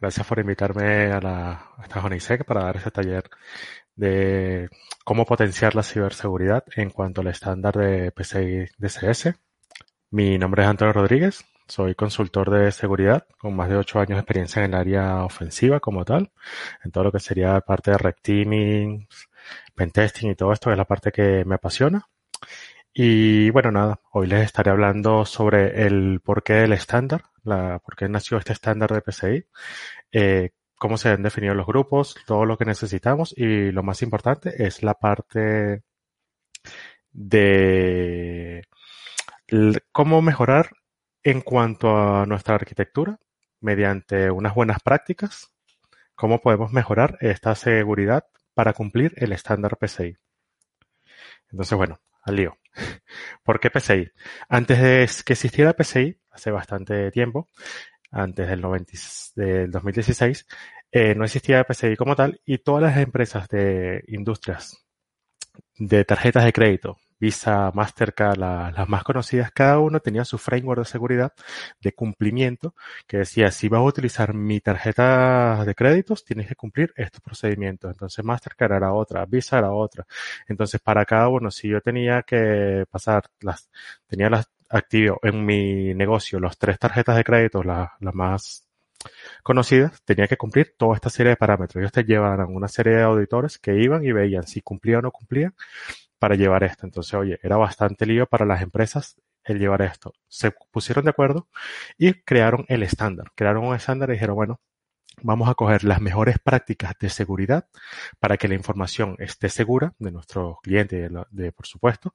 Gracias por invitarme a, la, a esta para dar este taller de cómo potenciar la ciberseguridad en cuanto al estándar de PCI DSS. Mi nombre es Antonio Rodríguez, soy consultor de seguridad con más de ocho años de experiencia en el área ofensiva como tal, en todo lo que sería parte de red teaming, pentesting y todo esto, es la parte que me apasiona. Y bueno, nada, hoy les estaré hablando sobre el porqué del estándar, la, por qué nació este estándar de PCI, eh, cómo se han definido los grupos, todo lo que necesitamos y lo más importante es la parte de cómo mejorar en cuanto a nuestra arquitectura mediante unas buenas prácticas, cómo podemos mejorar esta seguridad para cumplir el estándar PCI. Entonces, bueno, al lío. ¿Por qué PCI? Antes de que existiera PCI, hace bastante tiempo, antes del, 90, del 2016, eh, no existía PCI como tal y todas las empresas de industrias de tarjetas de crédito, Visa, Mastercard, las más conocidas, cada uno tenía su framework de seguridad de cumplimiento que decía, si vas a utilizar mi tarjeta de créditos, tienes que cumplir estos procedimientos. Entonces Mastercard era otra, Visa era otra. Entonces para cada uno, si yo tenía que pasar las, tenía las activo en mi negocio las tres tarjetas de crédito, las, más conocidas, tenía que cumplir toda esta serie de parámetros. Ellos te llevaban una serie de auditores que iban y veían si cumplía o no cumplía para llevar esto. Entonces, oye, era bastante lío para las empresas el llevar esto. Se pusieron de acuerdo y crearon el estándar. Crearon un estándar y dijeron, bueno, vamos a coger las mejores prácticas de seguridad para que la información esté segura de nuestros clientes, de, por supuesto,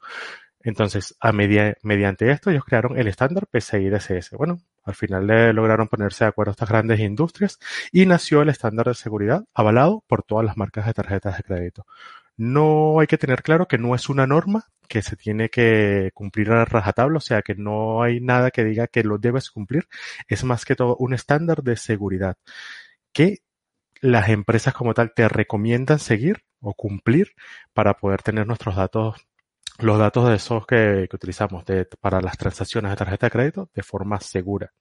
entonces, a mediante esto, ellos crearon el estándar PCI DSS. Bueno, al final le lograron ponerse de acuerdo estas grandes industrias y nació el estándar de seguridad avalado por todas las marcas de tarjetas de crédito. No hay que tener claro que no es una norma que se tiene que cumplir a rajatabla, o sea que no hay nada que diga que lo debes cumplir. Es más que todo un estándar de seguridad que las empresas como tal te recomiendan seguir o cumplir para poder tener nuestros datos los datos de esos que, utilizamos para las transacciones de tarjeta de crédito de forma segura.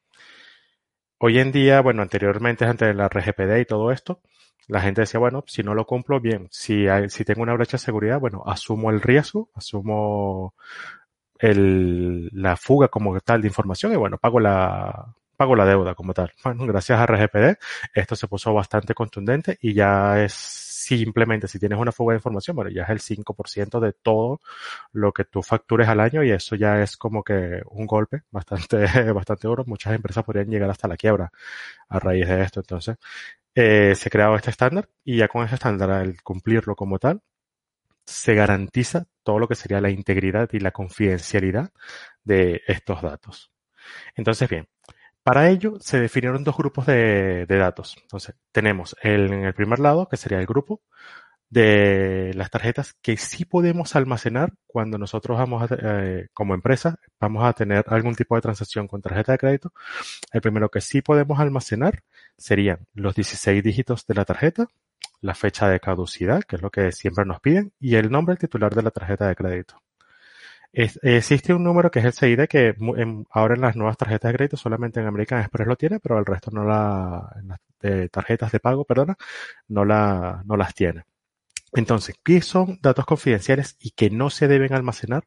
Hoy en día, bueno, anteriormente antes de la RGPD y todo esto, la gente decía, bueno, si no lo cumplo, bien, si, si tengo una brecha de seguridad, bueno, asumo el riesgo, asumo el, la fuga como tal de información y bueno, pago la, pago la deuda como tal. Bueno, gracias a RGPD, esto se puso bastante contundente y ya es simplemente si tienes una fuga de información, bueno, ya es el 5% de todo lo que tú factures al año y eso ya es como que un golpe bastante, bastante duro. Muchas empresas podrían llegar hasta la quiebra a raíz de esto. Entonces, eh, se ha creado este estándar y ya con ese estándar, al cumplirlo como tal, se garantiza todo lo que sería la integridad y la confidencialidad de estos datos. Entonces, bien, para ello se definieron dos grupos de, datos. Entonces, tenemos el, en el primer lado, que sería el grupo de las tarjetas que sí podemos almacenar cuando nosotros vamos a, eh, como empresa, vamos a tener algún tipo de transacción con tarjeta de crédito. El primero que sí podemos almacenar serían los 16 dígitos de la tarjeta, la fecha de caducidad, que es lo que siempre nos piden, y el nombre titular de la tarjeta de crédito existe un número que es el CID que ahora en las nuevas tarjetas de crédito solamente en American Express lo tiene, pero el resto no la, en las tarjetas de pago, perdona, no la, no las tiene. Entonces, ¿qué son datos confidenciales y que no se deben almacenar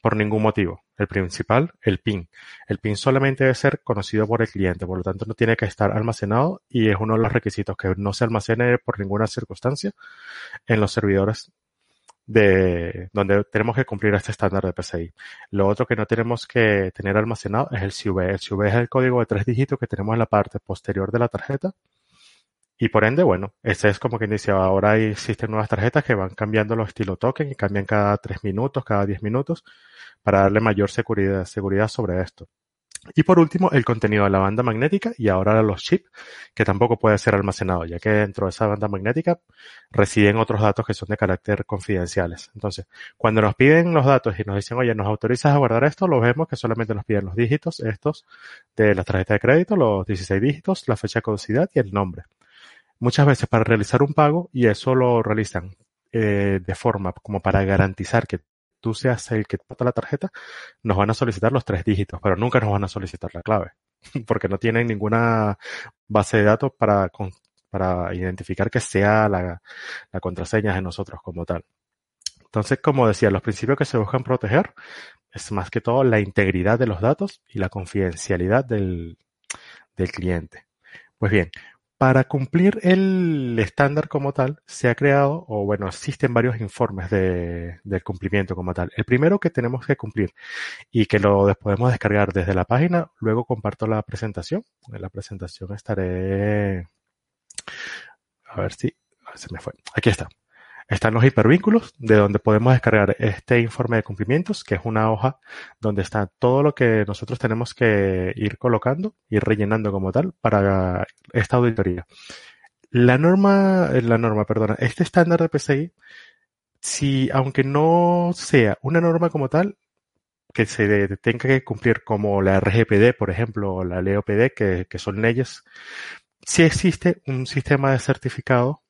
por ningún motivo? El principal, el PIN. El PIN solamente debe ser conocido por el cliente, por lo tanto no tiene que estar almacenado y es uno de los requisitos que no se almacene por ninguna circunstancia en los servidores de donde tenemos que cumplir este estándar de PCI. Lo otro que no tenemos que tener almacenado es el CV. El CV es el código de tres dígitos que tenemos en la parte posterior de la tarjeta. Y por ende, bueno, ese es como que inicia. Ahora existen nuevas tarjetas que van cambiando los estilo token y cambian cada tres minutos, cada diez minutos, para darle mayor seguridad, seguridad sobre esto. Y por último, el contenido de la banda magnética y ahora los chips, que tampoco puede ser almacenado, ya que dentro de esa banda magnética residen otros datos que son de carácter confidenciales. Entonces, cuando nos piden los datos y nos dicen, oye, ¿nos autorizas a guardar esto? Lo vemos que solamente nos piden los dígitos estos de la tarjeta de crédito, los 16 dígitos, la fecha de caducidad y el nombre. Muchas veces para realizar un pago, y eso lo realizan eh, de forma como para garantizar que tú seas el que pata la tarjeta, nos van a solicitar los tres dígitos, pero nunca nos van a solicitar la clave, porque no tienen ninguna base de datos para, para identificar que sea la, la contraseña de nosotros como tal. Entonces, como decía, los principios que se buscan proteger es más que todo la integridad de los datos y la confidencialidad del, del cliente. Pues bien, para cumplir el estándar como tal, se ha creado, o bueno, existen varios informes de, del cumplimiento como tal. El primero que tenemos que cumplir y que lo podemos descargar desde la página, luego comparto la presentación. En la presentación estaré... A ver si... Se me fue. Aquí está. Están los hipervínculos, de donde podemos descargar este informe de cumplimientos, que es una hoja donde está todo lo que nosotros tenemos que ir colocando, y rellenando como tal para esta auditoría. La norma, la norma, perdona, este estándar de PCI, si aunque no sea una norma como tal, que se tenga que cumplir como la RGPD, por ejemplo, o la LEOPD, que, que son leyes, si existe un sistema de certificado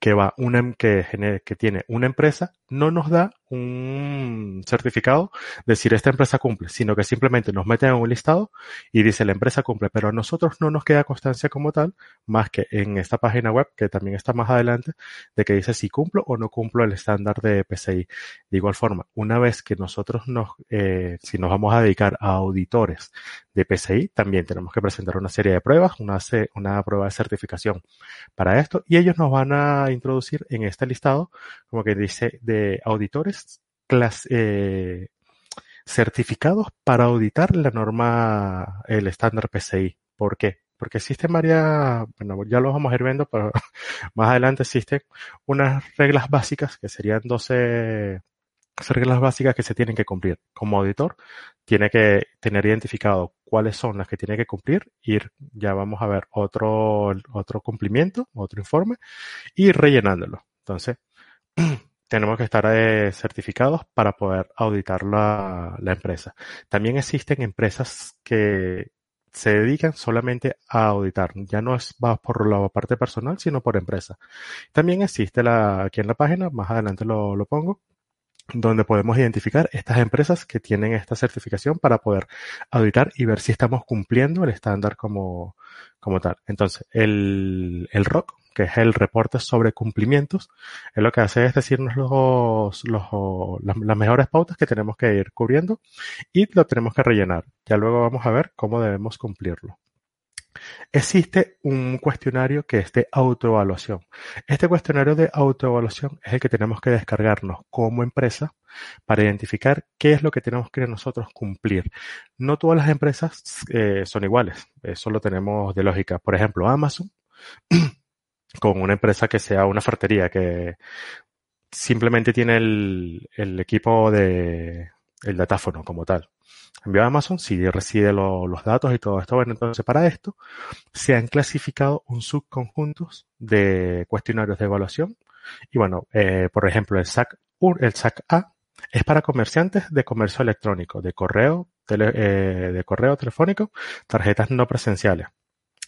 que va una, em, que, que tiene una empresa no nos da un certificado de decir esta empresa cumple, sino que simplemente nos meten en un listado y dice la empresa cumple, pero a nosotros no nos queda constancia como tal, más que en esta página web, que también está más adelante, de que dice si cumplo o no cumplo el estándar de PCI. De igual forma, una vez que nosotros nos, eh, si nos vamos a dedicar a auditores de PCI, también tenemos que presentar una serie de pruebas, una, una prueba de certificación para esto, y ellos nos van a introducir en este listado, como que dice de auditores eh, certificados para auditar la norma, el estándar PCI. ¿Por qué? Porque existen varias, bueno, ya lo vamos a ir viendo, pero más adelante existen unas reglas básicas que serían 12 reglas básicas que se tienen que cumplir. Como auditor, tiene que tener identificado cuáles son las que tiene que cumplir, ir, ya vamos a ver otro, otro cumplimiento, otro informe, y rellenándolo. Entonces, tenemos que estar eh, certificados para poder auditar la, empresa. También existen empresas que se dedican solamente a auditar. Ya no es va por la parte personal, sino por empresa. También existe la, aquí en la página, más adelante lo, pongo, donde podemos identificar estas empresas que tienen esta certificación para poder auditar y ver si estamos cumpliendo el estándar como, como tal. Entonces, el, el ROC, que es el reporte sobre cumplimientos, es lo que hace es decirnos los, los, las, mejores pautas que tenemos que ir cubriendo y lo tenemos que rellenar. Ya luego vamos a ver cómo debemos cumplirlo. Existe un cuestionario que es de autoevaluación. Este cuestionario de autoevaluación es el que tenemos que descargarnos como empresa para identificar qué es lo que tenemos que nosotros cumplir. No todas las empresas eh, son iguales, eso lo tenemos de lógica. Por ejemplo, Amazon, con una empresa que sea una ferretería que simplemente tiene el, el equipo de el datáfono como tal enviado a Amazon, si recibe los datos y todo esto. Bueno, entonces para esto se han clasificado un subconjuntos de cuestionarios de evaluación. Y bueno, eh, por ejemplo, el SAC, el SAC A es para comerciantes de comercio electrónico, de correo, eh, de correo telefónico, tarjetas no presenciales.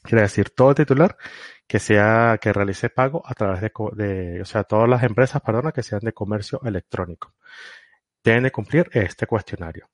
Quiere decir, todo titular que sea, que realice pago a través de, o sea, todas las empresas, perdona, que sean de comercio electrónico. Deben de cumplir este cuestionario.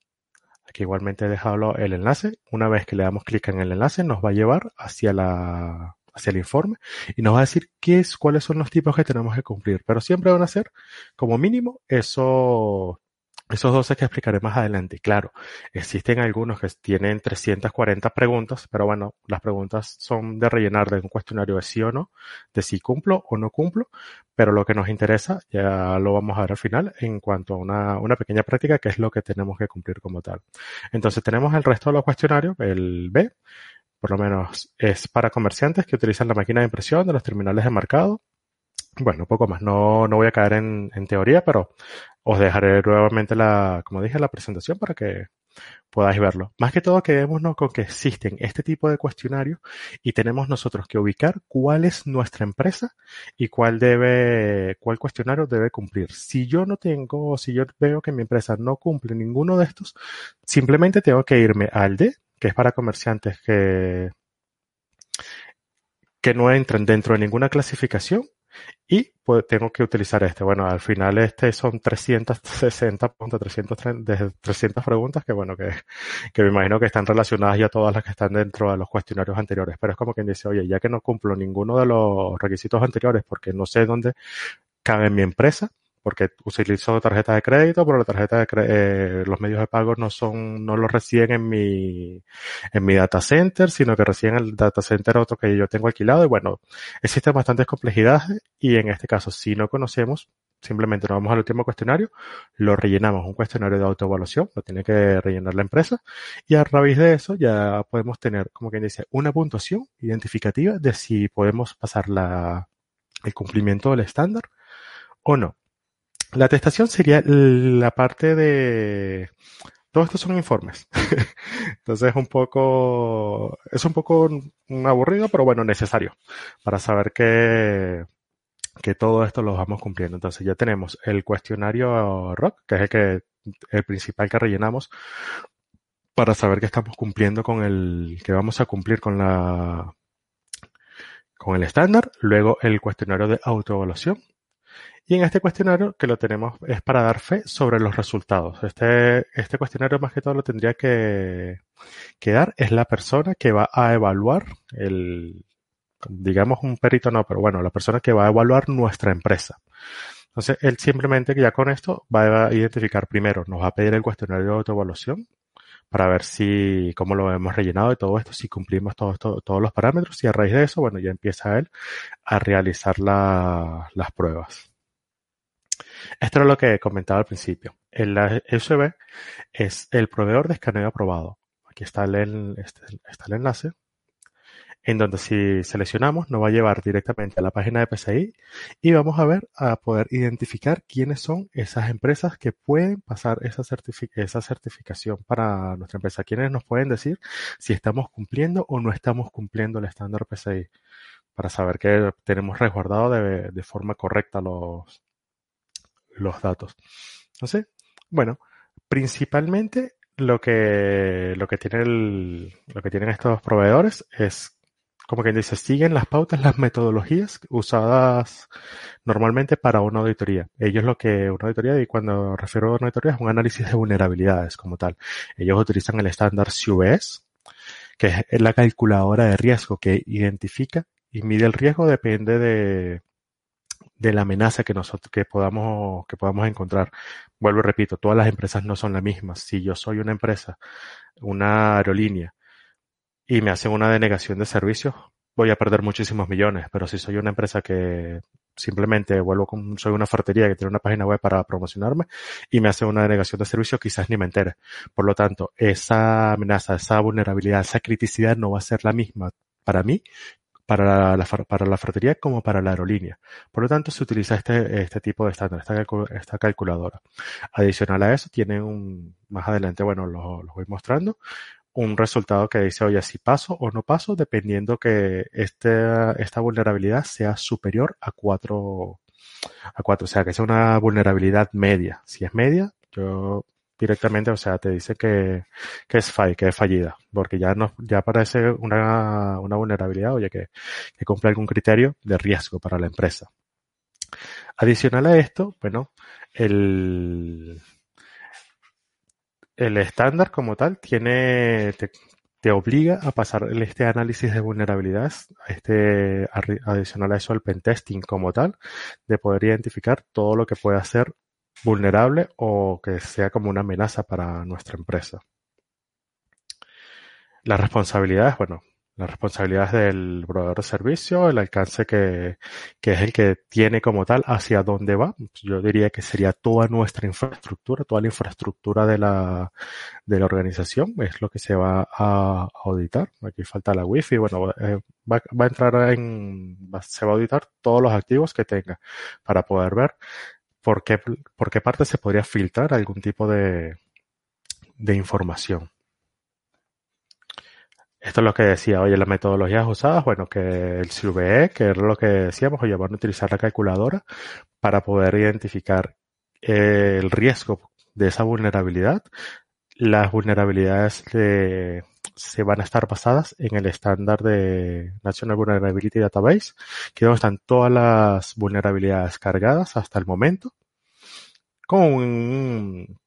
Aquí igualmente he dejado el enlace. Una vez que le damos clic en el enlace, nos va a llevar hacia la, hacia el informe y nos va a decir qué es, cuáles son los tipos que tenemos que cumplir. Pero siempre van a ser, como mínimo, eso esos 12 que explicaré más adelante. Claro, existen algunos que tienen 340 preguntas, pero bueno, las preguntas son de rellenar de un cuestionario de sí o no, de si cumplo o no cumplo, pero lo que nos interesa ya lo vamos a ver al final en cuanto a una, una pequeña práctica que es lo que tenemos que cumplir como tal. Entonces tenemos el resto de los cuestionarios, el B, por lo menos es para comerciantes que utilizan la máquina de impresión de los terminales de marcado, bueno, poco más. No, no voy a caer en, en, teoría, pero os dejaré nuevamente la, como dije, la presentación para que podáis verlo. Más que todo quedémonos con que existen este tipo de cuestionarios y tenemos nosotros que ubicar cuál es nuestra empresa y cuál debe, cuál cuestionario debe cumplir. Si yo no tengo, si yo veo que mi empresa no cumple ninguno de estos, simplemente tengo que irme al D, que es para comerciantes que, que no entran dentro de ninguna clasificación y pues tengo que utilizar este. Bueno, al final este son 360 puntos, 330, 300 preguntas que bueno, que, que me imagino que están relacionadas ya todas las que están dentro de los cuestionarios anteriores. Pero es como quien dice, oye, ya que no cumplo ninguno de los requisitos anteriores porque no sé dónde cabe mi empresa, porque utilizo tarjeta de crédito, pero la tarjeta de eh, los medios de pago no son, no los reciben en mi, en mi data center, sino que reciben el data center otro que yo tengo alquilado. Y bueno, existen bastantes complejidades y en este caso, si no conocemos, simplemente nos vamos al último cuestionario, lo rellenamos, un cuestionario de autoevaluación, lo tiene que rellenar la empresa y a raíz de eso ya podemos tener, como quien dice, una puntuación identificativa de si podemos pasar la, el cumplimiento del estándar o no. La atestación sería la parte de... Todos estos son informes. Entonces es un poco, es un poco aburrido, pero bueno, necesario para saber que, que todo esto lo vamos cumpliendo. Entonces ya tenemos el cuestionario ROC, que es el que, el principal que rellenamos para saber que estamos cumpliendo con el, que vamos a cumplir con la, con el estándar. Luego el cuestionario de autoevaluación, y en este cuestionario que lo tenemos es para dar fe sobre los resultados. Este, este cuestionario más que todo lo tendría que, que dar es la persona que va a evaluar el, digamos un perito no, pero bueno, la persona que va a evaluar nuestra empresa. Entonces, él simplemente ya con esto va a identificar primero, nos va a pedir el cuestionario de autoevaluación para ver si, cómo lo hemos rellenado y todo esto, si cumplimos todos los parámetros y a raíz de eso, bueno, ya empieza él a realizar la, las pruebas. Esto es lo que comentaba al principio. El USB es el proveedor de escaneo aprobado. Aquí está el, este, está el enlace en donde si seleccionamos nos va a llevar directamente a la página de PCI y vamos a ver a poder identificar quiénes son esas empresas que pueden pasar esa, certificación para nuestra empresa. Quiénes nos pueden decir si estamos cumpliendo o no estamos cumpliendo el estándar PCI para saber que tenemos resguardado de, forma correcta los, los datos. Entonces, bueno, principalmente lo que, lo que, tiene el, lo que tienen estos proveedores es, como quien dice, siguen las pautas, las metodologías usadas normalmente para una auditoría. Ellos lo que una auditoría, y cuando refiero a una auditoría, es un análisis de vulnerabilidades como tal. Ellos utilizan el estándar CVS, que es la calculadora de riesgo que identifica y mide el riesgo, depende de, de la amenaza que nosotros que podamos que podamos encontrar. Vuelvo y repito, todas las empresas no son las mismas. Si yo soy una empresa, una aerolínea y me hacen una denegación de servicios, voy a perder muchísimos millones, pero si soy una empresa que simplemente vuelvo con, soy una fartería que tiene una página web para promocionarme y me hacen una denegación de servicios, quizás ni me entere. Por lo tanto, esa amenaza, esa vulnerabilidad, esa criticidad no va a ser la misma para mí para la, para ferretería como para la aerolínea. Por lo tanto, se utiliza este, este tipo de estándar, esta, esta calculadora. Adicional a eso, tiene un, más adelante, bueno, lo, voy mostrando, un resultado que dice, oye, si paso o no paso, dependiendo que este, esta vulnerabilidad sea superior a 4, a 4, o sea, que sea una vulnerabilidad media. Si es media, yo directamente, o sea, te dice que, que es que es fallida, porque ya no, ya parece una, una vulnerabilidad, oye, que, que cumple algún criterio de riesgo para la empresa. Adicional a esto, bueno, el, el estándar como tal tiene, te, obliga a pasar este análisis de vulnerabilidades, este, adicional a eso el pentesting como tal, de poder identificar todo lo que puede hacer vulnerable o que sea como una amenaza para nuestra empresa. Las responsabilidades, bueno, las responsabilidades del proveedor de servicio, el alcance que, que, es el que tiene como tal hacia dónde va. Yo diría que sería toda nuestra infraestructura, toda la infraestructura de la, de la organización, es lo que se va a auditar. Aquí falta la wifi, bueno, eh, va, va, a entrar en, se va a auditar todos los activos que tenga para poder ver por qué, por qué parte se podría filtrar algún tipo de, de información. Esto es lo que decía, oye, las metodologías usadas, bueno, que el CVE, que era lo que decíamos, oye, van a utilizar la calculadora para poder identificar el riesgo de esa vulnerabilidad. Las vulnerabilidades se van a estar basadas en el estándar de National Vulnerability Database, que es donde están todas las vulnerabilidades cargadas hasta el momento, con un,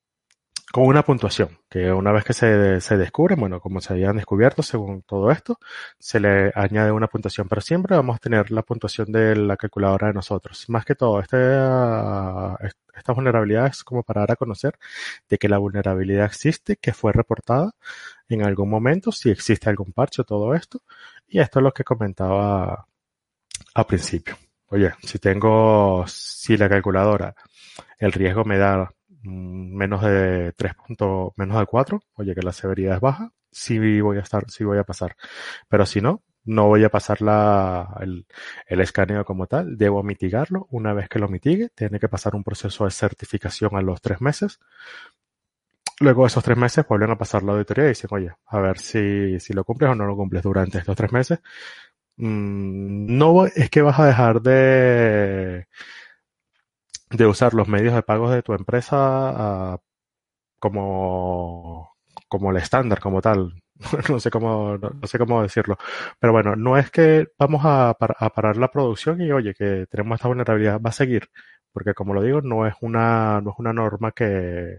con una puntuación, que una vez que se, se descubre, bueno, como se habían descubierto según todo esto, se le añade una puntuación, pero siempre vamos a tener la puntuación de la calculadora de nosotros. Más que todo, este, esta vulnerabilidad es como para dar a conocer de que la vulnerabilidad existe, que fue reportada en algún momento, si existe algún parche, todo esto, y esto es lo que comentaba al principio. Oye, si tengo, si la calculadora, el riesgo me da menos de 3 puntos, menos de 4, oye que la severidad es baja, sí voy a estar, sí voy a pasar. Pero si no, no voy a pasar la, el, el escaneo como tal, debo mitigarlo. Una vez que lo mitigue, tiene que pasar un proceso de certificación a los tres meses. Luego de esos tres meses vuelven a pasar la auditoría y dicen, oye, a ver si, si lo cumples o no lo cumples durante estos tres meses. Mm, no es que vas a dejar de, de usar los medios de pago de tu empresa ah, como, como el estándar, como tal. no sé cómo, no, sé cómo decirlo. Pero bueno, no es que vamos a, a, parar la producción y oye, que tenemos esta vulnerabilidad, va a seguir. Porque como lo digo, no es una, no es una norma que,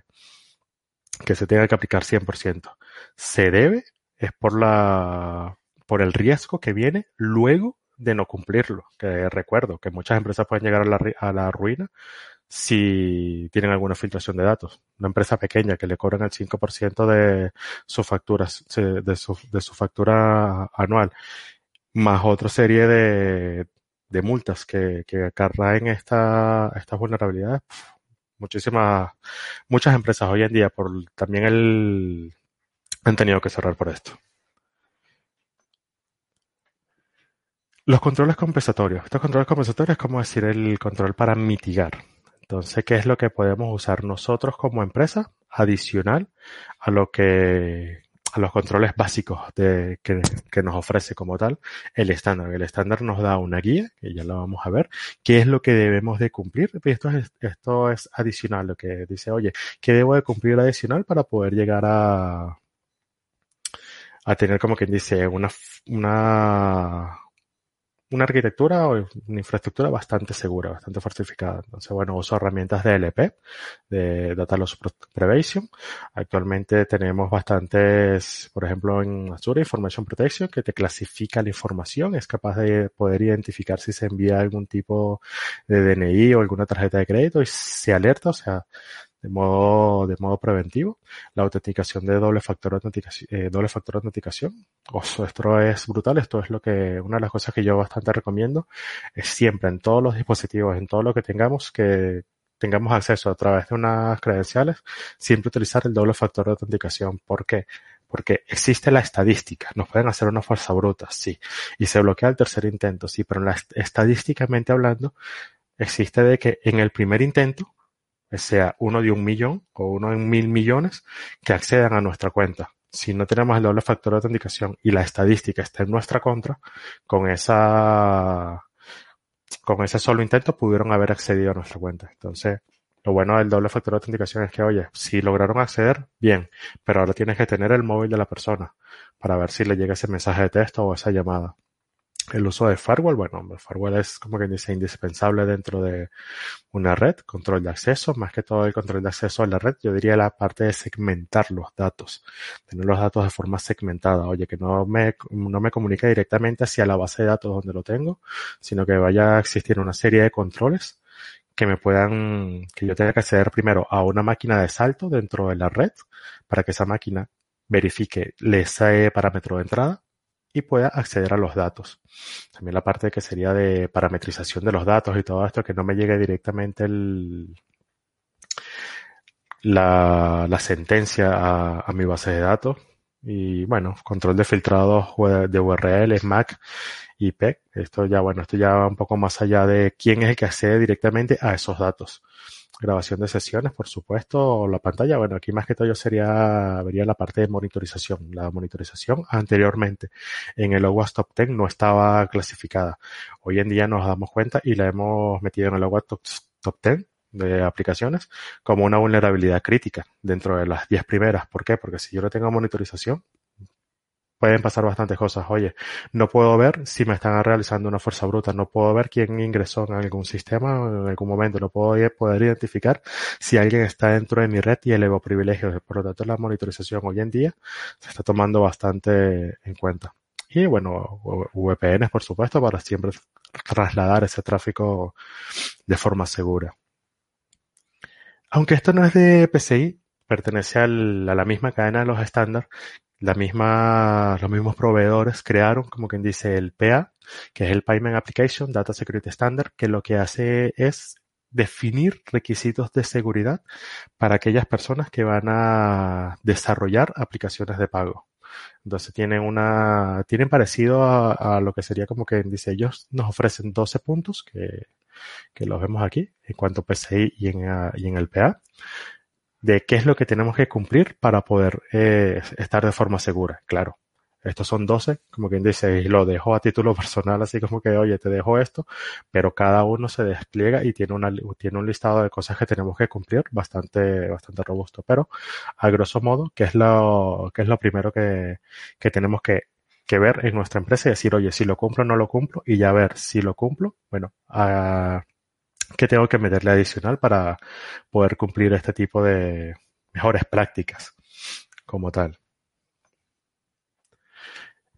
que se tenga que aplicar 100%. Se debe, es por la, por el riesgo que viene luego de no cumplirlo. Que recuerdo que muchas empresas pueden llegar a la, a la ruina si tienen alguna filtración de datos. Una empresa pequeña que le cobran el 5% de sus facturas, de su, de su factura anual, más otra serie de, de multas que, que acarraen esta, estas vulnerabilidades. Muchísimas, muchas empresas hoy en día por también el, han tenido que cerrar por esto. Los controles compensatorios. Estos controles compensatorios es como decir el control para mitigar. Entonces, ¿qué es lo que podemos usar nosotros como empresa adicional a lo que a los controles básicos de, que, que, nos ofrece como tal el estándar. El estándar nos da una guía, que ya la vamos a ver, qué es lo que debemos de cumplir. Esto es, esto es adicional, lo que dice, oye, ¿qué debo de cumplir adicional para poder llegar a, a tener como quien dice una, una, una arquitectura o una infraestructura bastante segura, bastante fortificada. Entonces, bueno, uso herramientas de LP, de Data Loss Prevention. Actualmente tenemos bastantes, por ejemplo, en Azure Information Protection, que te clasifica la información, es capaz de poder identificar si se envía algún tipo de DNI o alguna tarjeta de crédito y se alerta, o sea, de modo, de modo preventivo. La autenticación de doble factor autenticación, eh, doble factor autenticación. esto es brutal. Esto es lo que, una de las cosas que yo bastante recomiendo es siempre en todos los dispositivos, en todo lo que tengamos, que tengamos acceso a través de unas credenciales, siempre utilizar el doble factor de autenticación. ¿Por qué? Porque existe la estadística. Nos pueden hacer una fuerza bruta, sí. Y se bloquea el tercer intento, sí. Pero la, estadísticamente hablando, existe de que en el primer intento sea uno de un millón o uno en mil millones que accedan a nuestra cuenta. Si no tenemos el doble factor de autenticación y la estadística está en nuestra contra, con esa, con ese solo intento pudieron haber accedido a nuestra cuenta. Entonces, lo bueno del doble factor de autenticación es que, oye, si lograron acceder, bien, pero ahora tienes que tener el móvil de la persona para ver si le llega ese mensaje de texto o esa llamada. El uso de firewall, bueno, el firewall es como que dice indispensable dentro de una red, control de acceso, más que todo el control de acceso a la red, yo diría la parte de segmentar los datos, tener los datos de forma segmentada, oye, que no me, no me comunique directamente hacia la base de datos donde lo tengo, sino que vaya a existir una serie de controles que me puedan, que yo tenga que acceder primero a una máquina de salto dentro de la red para que esa máquina verifique ese parámetro de entrada y pueda acceder a los datos. También la parte que sería de parametrización de los datos y todo esto, que no me llegue directamente el, la, la sentencia a, mi base de datos. Y bueno, control de filtrado de URLs, MAC, IP. Esto ya, bueno, esto ya va un poco más allá de quién es el que accede directamente a esos datos. Grabación de sesiones, por supuesto, la pantalla. Bueno, aquí más que todo yo sería, vería la parte de monitorización. La monitorización anteriormente en el OWASP Top 10 no estaba clasificada. Hoy en día nos damos cuenta y la hemos metido en el OWASP Top, Top 10 de aplicaciones como una vulnerabilidad crítica dentro de las 10 primeras. ¿Por qué? Porque si yo no tengo monitorización, pueden pasar bastantes cosas. Oye, no puedo ver si me están realizando una fuerza bruta, no puedo ver quién ingresó en algún sistema en algún momento, no puedo poder identificar si alguien está dentro de mi red y elevo privilegios. Por lo tanto, la monitorización hoy en día se está tomando bastante en cuenta. Y bueno, VPNs, por supuesto, para siempre trasladar ese tráfico de forma segura. Aunque esto no es de PCI, pertenece a la misma cadena de los estándares la misma, los mismos proveedores crearon, como quien dice, el PA, que es el Payment Application Data Security Standard, que lo que hace es definir requisitos de seguridad para aquellas personas que van a desarrollar aplicaciones de pago. Entonces tienen una, tienen parecido a, lo que sería como que dice, ellos nos ofrecen 12 puntos que, que los vemos aquí en cuanto a PCI y en, y en el PA de qué es lo que tenemos que cumplir para poder eh, estar de forma segura. Claro, estos son 12, como quien dice, y lo dejo a título personal, así como que, oye, te dejo esto, pero cada uno se despliega y tiene, una, tiene un listado de cosas que tenemos que cumplir bastante, bastante robusto. Pero, a grosso modo, ¿qué es lo, qué es lo primero que, que tenemos que, que ver en nuestra empresa y decir, oye, si lo cumplo o no lo cumplo, y ya ver si lo cumplo, bueno, a, que tengo que meterle adicional para poder cumplir este tipo de mejores prácticas como tal.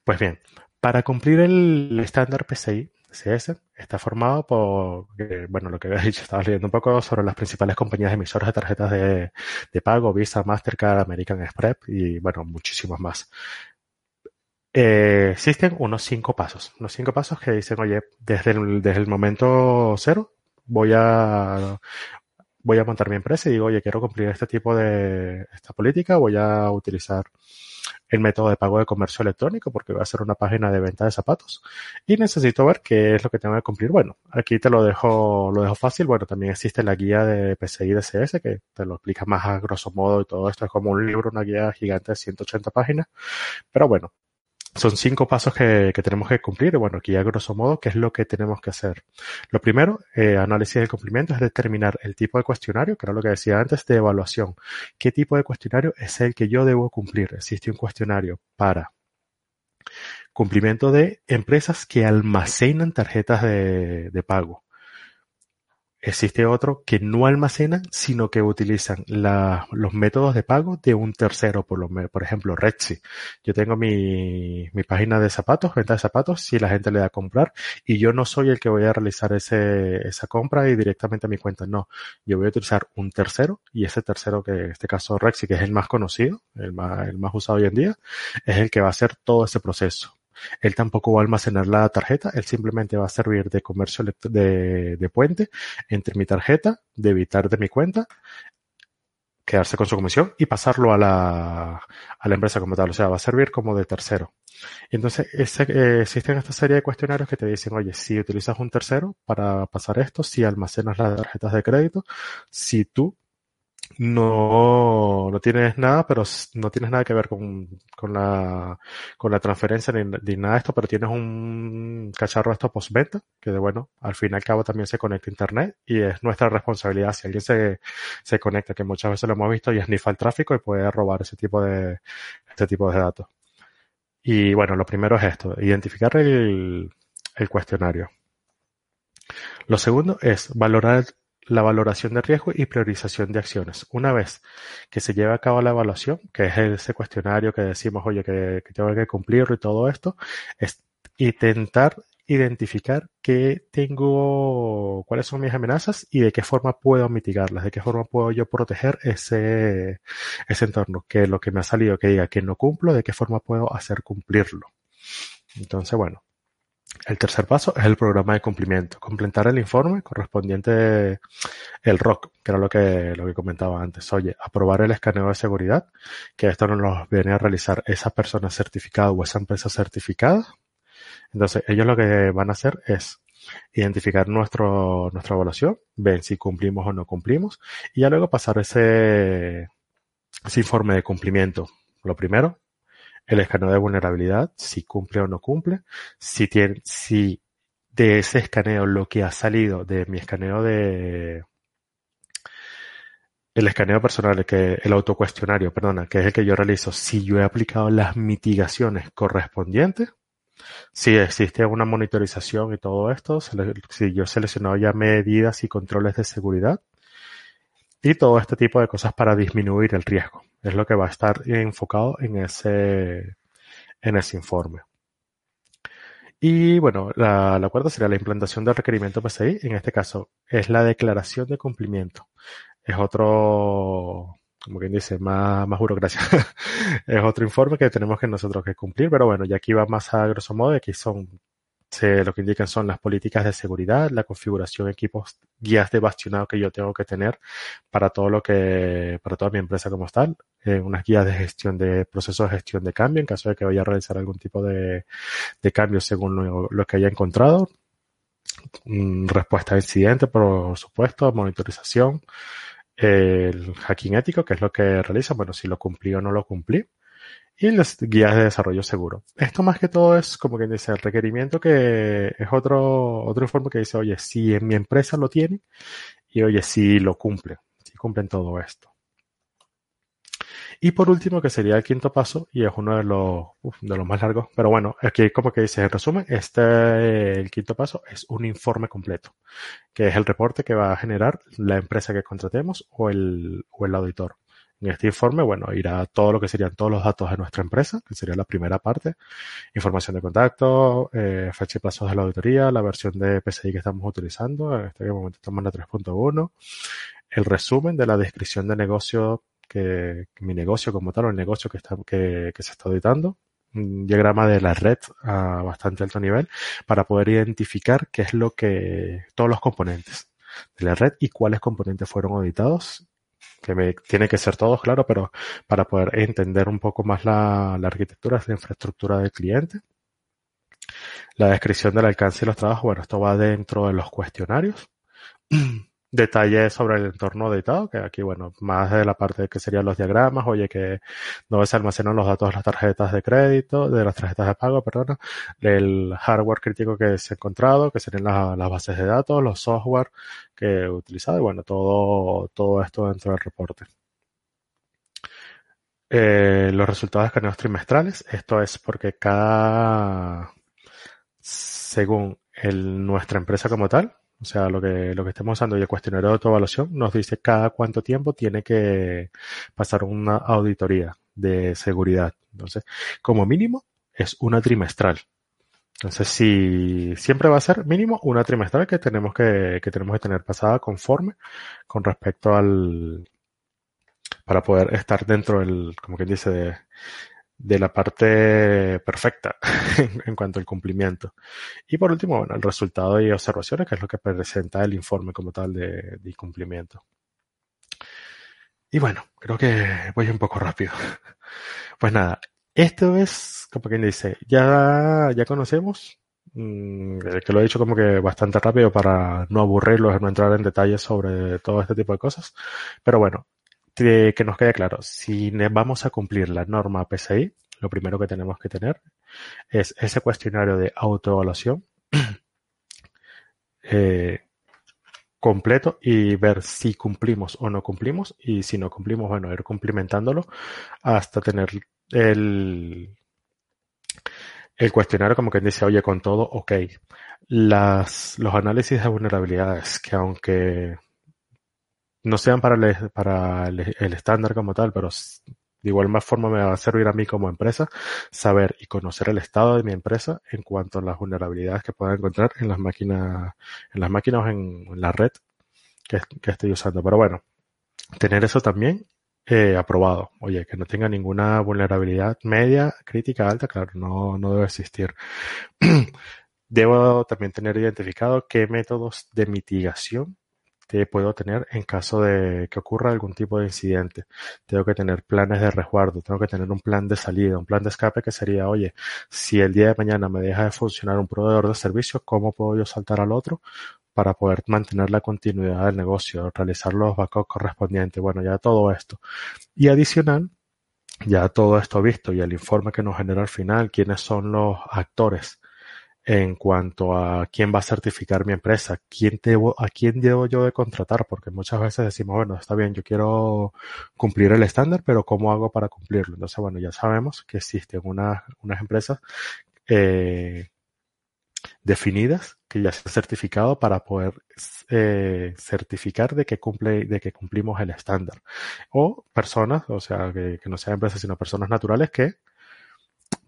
Pues bien, para cumplir el estándar PCI CS está formado por, bueno, lo que había dicho, estaba leyendo un poco sobre las principales compañías emisoras de tarjetas de, pago, Visa, Mastercard, American Express y, bueno, muchísimos más. Eh, existen unos cinco pasos, unos cinco pasos que dicen, oye, desde el momento cero voy a voy a montar mi empresa y digo, oye, quiero cumplir este tipo de esta política, voy a utilizar el método de pago de comercio electrónico porque voy a hacer una página de venta de zapatos y necesito ver qué es lo que tengo que cumplir. Bueno, aquí te lo dejo, lo dejo fácil. Bueno, también existe la guía de PCI DCS que te lo explica más a grosso modo y todo esto es como un libro, una guía gigante de 180 páginas. Pero bueno, son cinco pasos que, tenemos que cumplir. Bueno, aquí a grosso modo, ¿qué es lo que tenemos que hacer? Lo primero, eh, análisis del cumplimiento, es determinar el tipo de cuestionario, que era lo que decía antes, de evaluación. ¿Qué tipo de cuestionario es el que yo debo cumplir? Existe un cuestionario para cumplimiento de empresas que almacenan tarjetas de pago. Existe otro que no almacenan, sino que utilizan los métodos de pago de un tercero, por, lo, por ejemplo, Redsi. Yo tengo mi, mi página de zapatos, venta de zapatos, si la gente le da a comprar, y yo no soy el que voy a realizar ese, esa compra y directamente a mi cuenta. No, yo voy a utilizar un tercero, y ese tercero, que en este caso Rexy, que es el más conocido, el más, el más usado hoy en día, es el que va a hacer todo ese proceso. Él tampoco va a almacenar la tarjeta, él simplemente va a servir de comercio de, de puente entre mi tarjeta, debitar de mi cuenta, quedarse con su comisión y pasarlo a la, a la empresa como tal. O sea, va a servir como de tercero. entonces eh, existen esta serie de cuestionarios que te dicen, oye, si utilizas un tercero para pasar esto, si almacenas las tarjetas de crédito, si tú no, no tienes nada, pero no tienes nada que ver con, con la, con la transferencia ni, nada de esto, pero tienes un cacharro esto postventa, que de bueno, al fin y al cabo también se conecta a internet y es nuestra responsabilidad si alguien se, se conecta, que muchas veces lo hemos visto y es esnifa el tráfico y puede robar ese tipo de, este tipo de datos. Y bueno, lo primero es esto, identificar el, el cuestionario. Lo segundo es valorar la valoración de riesgo y priorización de acciones. Una vez que se lleve a cabo la evaluación, que es ese cuestionario que decimos, oye, que, tengo que cumplirlo y todo esto, es intentar identificar qué tengo, cuáles son mis amenazas y de qué forma puedo mitigarlas, de qué forma puedo yo proteger ese, ese entorno, que lo que me ha salido que diga que no cumplo, de qué forma puedo hacer cumplirlo. Entonces, bueno, el tercer paso es el programa de cumplimiento. Completar el informe correspondiente, el ROC, que era lo que, lo que comentaba antes. Oye, aprobar el escaneo de seguridad, que esto no lo viene a realizar esa persona certificada o esa empresa certificada. Entonces, ellos lo que van a hacer es identificar nuestra evaluación, ven si cumplimos o no cumplimos, y ya luego pasar ese, ese informe de cumplimiento. Lo primero, el escaneo de vulnerabilidad, si cumple o no cumple, si tiene, si de ese escaneo lo que ha salido de mi escaneo de el escaneo personal, que el autocuestionario, perdona, que es el que yo realizo, si yo he aplicado las mitigaciones correspondientes, si existe una monitorización y todo esto, si yo he seleccionado ya medidas y controles de seguridad y todo este tipo de cosas para disminuir el riesgo. Es lo que va a estar enfocado en ese, en ese informe. Y bueno, la, la cuarta sería la implantación del requerimiento PCI. En este caso, es la declaración de cumplimiento. Es otro, como quien dice, más, más burocracia. es otro informe que tenemos que nosotros que cumplir, pero bueno, ya aquí va más a grosso modo, aquí son, se, lo que indican son las políticas de seguridad, la configuración, equipos, guías de bastionado que yo tengo que tener para todo lo que, para toda mi empresa como tal, eh, unas guías de gestión de procesos de gestión de cambio en caso de que vaya a realizar algún tipo de, de cambio según lo, que haya encontrado, mm, respuesta a incidente, por supuesto, monitorización, el hacking ético, que es lo que realiza, bueno, si lo cumplí o no lo cumplí, y las guías de desarrollo seguro. Esto más que todo es como que dice el requerimiento que es otro, otro informe que dice, oye, si en mi empresa lo tiene, y oye, si lo cumple, si cumplen todo esto. Y por último, que sería el quinto paso, y es uno de los, de los más largos, pero bueno, aquí como que dice en resumen, este, el quinto paso es un informe completo, que es el reporte que va a generar la empresa que contratemos o el, o el auditor. En este informe, bueno, irá todo lo que serían todos los datos de nuestra empresa, que sería la primera parte, información de contacto, eh, fecha y plazos de la auditoría, la versión de PCI que estamos utilizando, en este momento estamos en la 3.1, el resumen de la descripción de negocio que, mi negocio como tal, o el negocio que, está, que, que se está auditando, un diagrama de la red a bastante alto nivel para poder identificar qué es lo que, todos los componentes de la red y cuáles componentes fueron auditados, que me, tiene que ser todos, claro, pero para poder entender un poco más la, arquitectura, la infraestructura del cliente. La descripción del alcance y los trabajos, bueno, esto va dentro de los cuestionarios. detalles sobre el entorno editado, que aquí, bueno, más de la parte que serían los diagramas, oye, que no se almacenan los datos de las tarjetas de crédito, de las tarjetas de pago, perdón, el hardware crítico que se ha encontrado, que serían las bases de datos, los software que he utilizado, y bueno, todo, todo esto dentro del reporte. Eh, los resultados de escaneos trimestrales, esto es porque cada, según el, nuestra empresa como tal, o sea, lo que, lo que estemos usando y el cuestionario de autoevaluación nos dice cada cuánto tiempo tiene que pasar una auditoría de seguridad. Entonces, como mínimo, es una trimestral. Entonces, si siempre va a ser mínimo una trimestral que tenemos que, que tenemos que tener pasada conforme con respecto al, para poder estar dentro del, como quien dice, de, de la parte perfecta en cuanto al cumplimiento. Y por último, bueno, el resultado y observaciones, que es lo que presenta el informe como tal de, de cumplimiento. Y bueno, creo que voy un poco rápido. Pues nada, esto es, como quien dice, ya, ya conocemos, mmm, que lo he dicho como que bastante rápido para no aburrirlos, no entrar en detalles sobre todo este tipo de cosas. Pero bueno, que, nos quede claro, si vamos a cumplir la norma PCI, lo primero que tenemos que tener es ese cuestionario de autoevaluación eh, completo y ver si cumplimos o no cumplimos y si no cumplimos, bueno, ir cumplimentándolo hasta tener el, el cuestionario como que dice, oye, con todo, ok. Las, los análisis de vulnerabilidades que aunque no sean para el, para el, estándar como tal, pero de igual forma me va a servir a mí como empresa saber y conocer el estado de mi empresa en cuanto a las vulnerabilidades que pueda encontrar en las máquinas, en las máquinas o en, la red que, que, estoy usando. Pero bueno, tener eso también eh, aprobado. Oye, que no tenga ninguna vulnerabilidad media, crítica, alta, claro, no, no debe existir. Debo también tener identificado qué métodos de mitigación que puedo tener en caso de que ocurra algún tipo de incidente. Tengo que tener planes de resguardo, tengo que tener un plan de salida, un plan de escape que sería, oye, si el día de mañana me deja de funcionar un proveedor de servicio, ¿cómo puedo yo saltar al otro? para poder mantener la continuidad del negocio, realizar los backups correspondientes, bueno, ya todo esto. Y adicional, ya todo esto visto y el informe que nos genera al final, quiénes son los actores en cuanto a quién va a certificar mi empresa, a quién debo yo de contratar, porque muchas veces decimos, bueno, está bien, yo quiero cumplir el estándar, pero ¿cómo hago para cumplirlo? Entonces, bueno, ya sabemos que existen unas, unas empresas eh, definidas que ya se han certificado para poder eh, certificar de que cumple, de que cumplimos el estándar. O personas, o sea, que no sean empresas, sino personas naturales que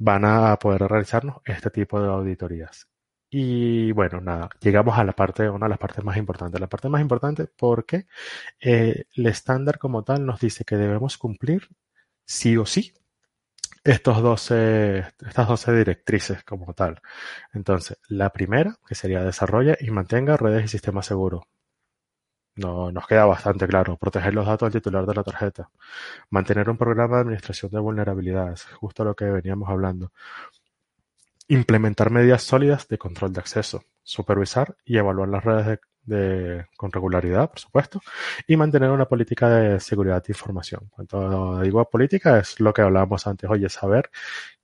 van a poder realizarnos este tipo de auditorías. Y bueno, nada, llegamos a la parte, una de las partes más importantes. La parte más importante porque eh, el estándar como tal nos dice que debemos cumplir sí o sí estos 12, estas 12 directrices como tal. Entonces, la primera, que sería desarrolla y mantenga redes y sistemas seguros. No, nos queda bastante claro. Proteger los datos del titular de la tarjeta. Mantener un programa de administración de vulnerabilidades. Justo lo que veníamos hablando. Implementar medidas sólidas de control de acceso. Supervisar y evaluar las redes de, con regularidad, por supuesto. Y mantener una política de seguridad de información. Cuando digo política es lo que hablábamos antes. Oye, saber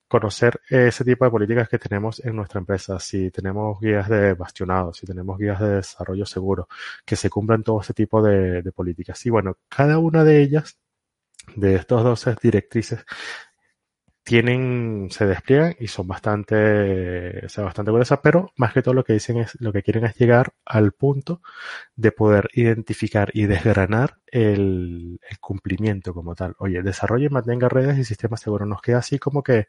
conocer ese tipo de políticas que tenemos en nuestra empresa, si tenemos guías de bastionado, si tenemos guías de desarrollo seguro, que se cumplan todo ese tipo de, políticas. Y bueno, cada una de ellas, de estos 12 directrices, tienen, se despliegan y son bastante, o sea, bastante gruesas, pero más que todo lo que dicen es, lo que quieren es llegar al punto de poder identificar y desgranar el, cumplimiento como tal. Oye, desarrolle y mantenga redes y sistemas seguros. Nos queda así como que,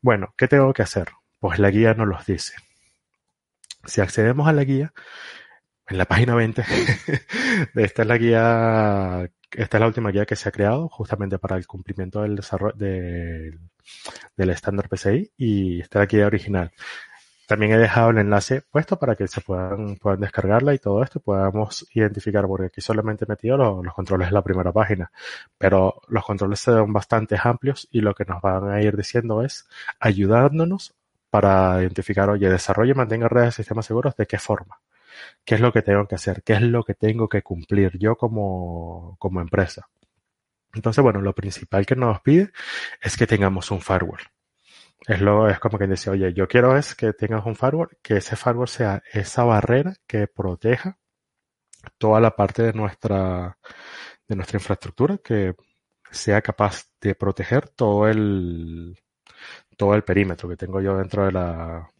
bueno, ¿qué tengo que hacer? Pues la guía nos los dice. Si accedemos a la guía, en la página 20, esta es la guía esta es la última guía que se ha creado justamente para el cumplimiento del desarrollo del, del estándar PCI y esta es la guía original. También he dejado el enlace puesto para que se puedan, puedan descargarla y todo esto podamos identificar, porque aquí solamente he metido los, los, controles en la primera página, pero los controles son bastante amplios y lo que nos van a ir diciendo es ayudándonos para identificar, oye, desarrolle y mantenga redes de sistemas seguros, ¿de qué forma? qué es lo que tengo que hacer, qué es lo que tengo que cumplir yo como, como empresa. Entonces, bueno, lo principal que nos pide es que tengamos un firewall. Es, lo, es como que dice, oye, yo quiero es que tengas un firewall, que ese firewall sea esa barrera que proteja toda la parte de nuestra, de nuestra infraestructura, que sea capaz de proteger todo el, todo el perímetro que tengo yo dentro de la,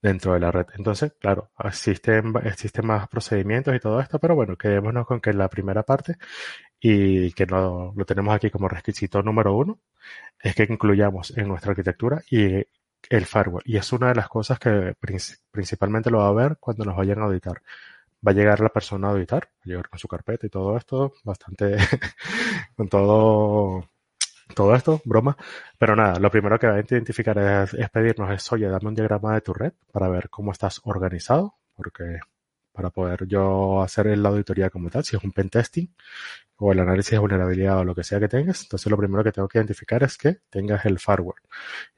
dentro de la red. Entonces, claro, existen, existen más procedimientos y todo esto, pero bueno, quedémonos con que la primera parte y que no, lo tenemos aquí como requisito número uno, es que incluyamos en nuestra arquitectura y el firewall. Y es una de las cosas que principalmente lo va a ver cuando nos vayan a auditar. Va a llegar la persona a auditar, va a llegar con su carpeta y todo esto, bastante, con todo todo esto, broma. Pero nada, lo primero que va a identificar es, es, pedirnos es, oye, dame un diagrama de tu red para ver cómo estás organizado, porque para poder yo hacer la auditoría como tal, si es un pen testing o el análisis de vulnerabilidad o lo que sea que tengas, entonces lo primero que tengo que identificar es que tengas el firewall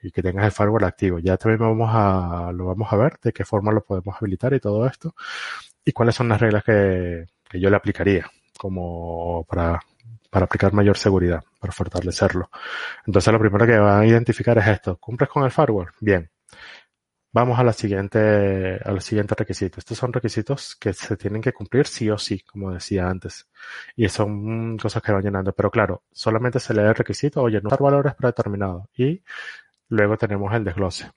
y que tengas el firewall activo. Ya también vamos a, lo vamos a ver de qué forma lo podemos habilitar y todo esto y cuáles son las reglas que, que yo le aplicaría como para para aplicar mayor seguridad, para fortalecerlo. Entonces lo primero que va a identificar es esto. ¿Cumples con el firewall? Bien. Vamos a la siguiente, al siguiente requisito. Estos son requisitos que se tienen que cumplir sí o sí, como decía antes. Y son cosas que van llenando. Pero claro, solamente se lee el requisito, oye, no usar valores predeterminados. Y luego tenemos el desglose.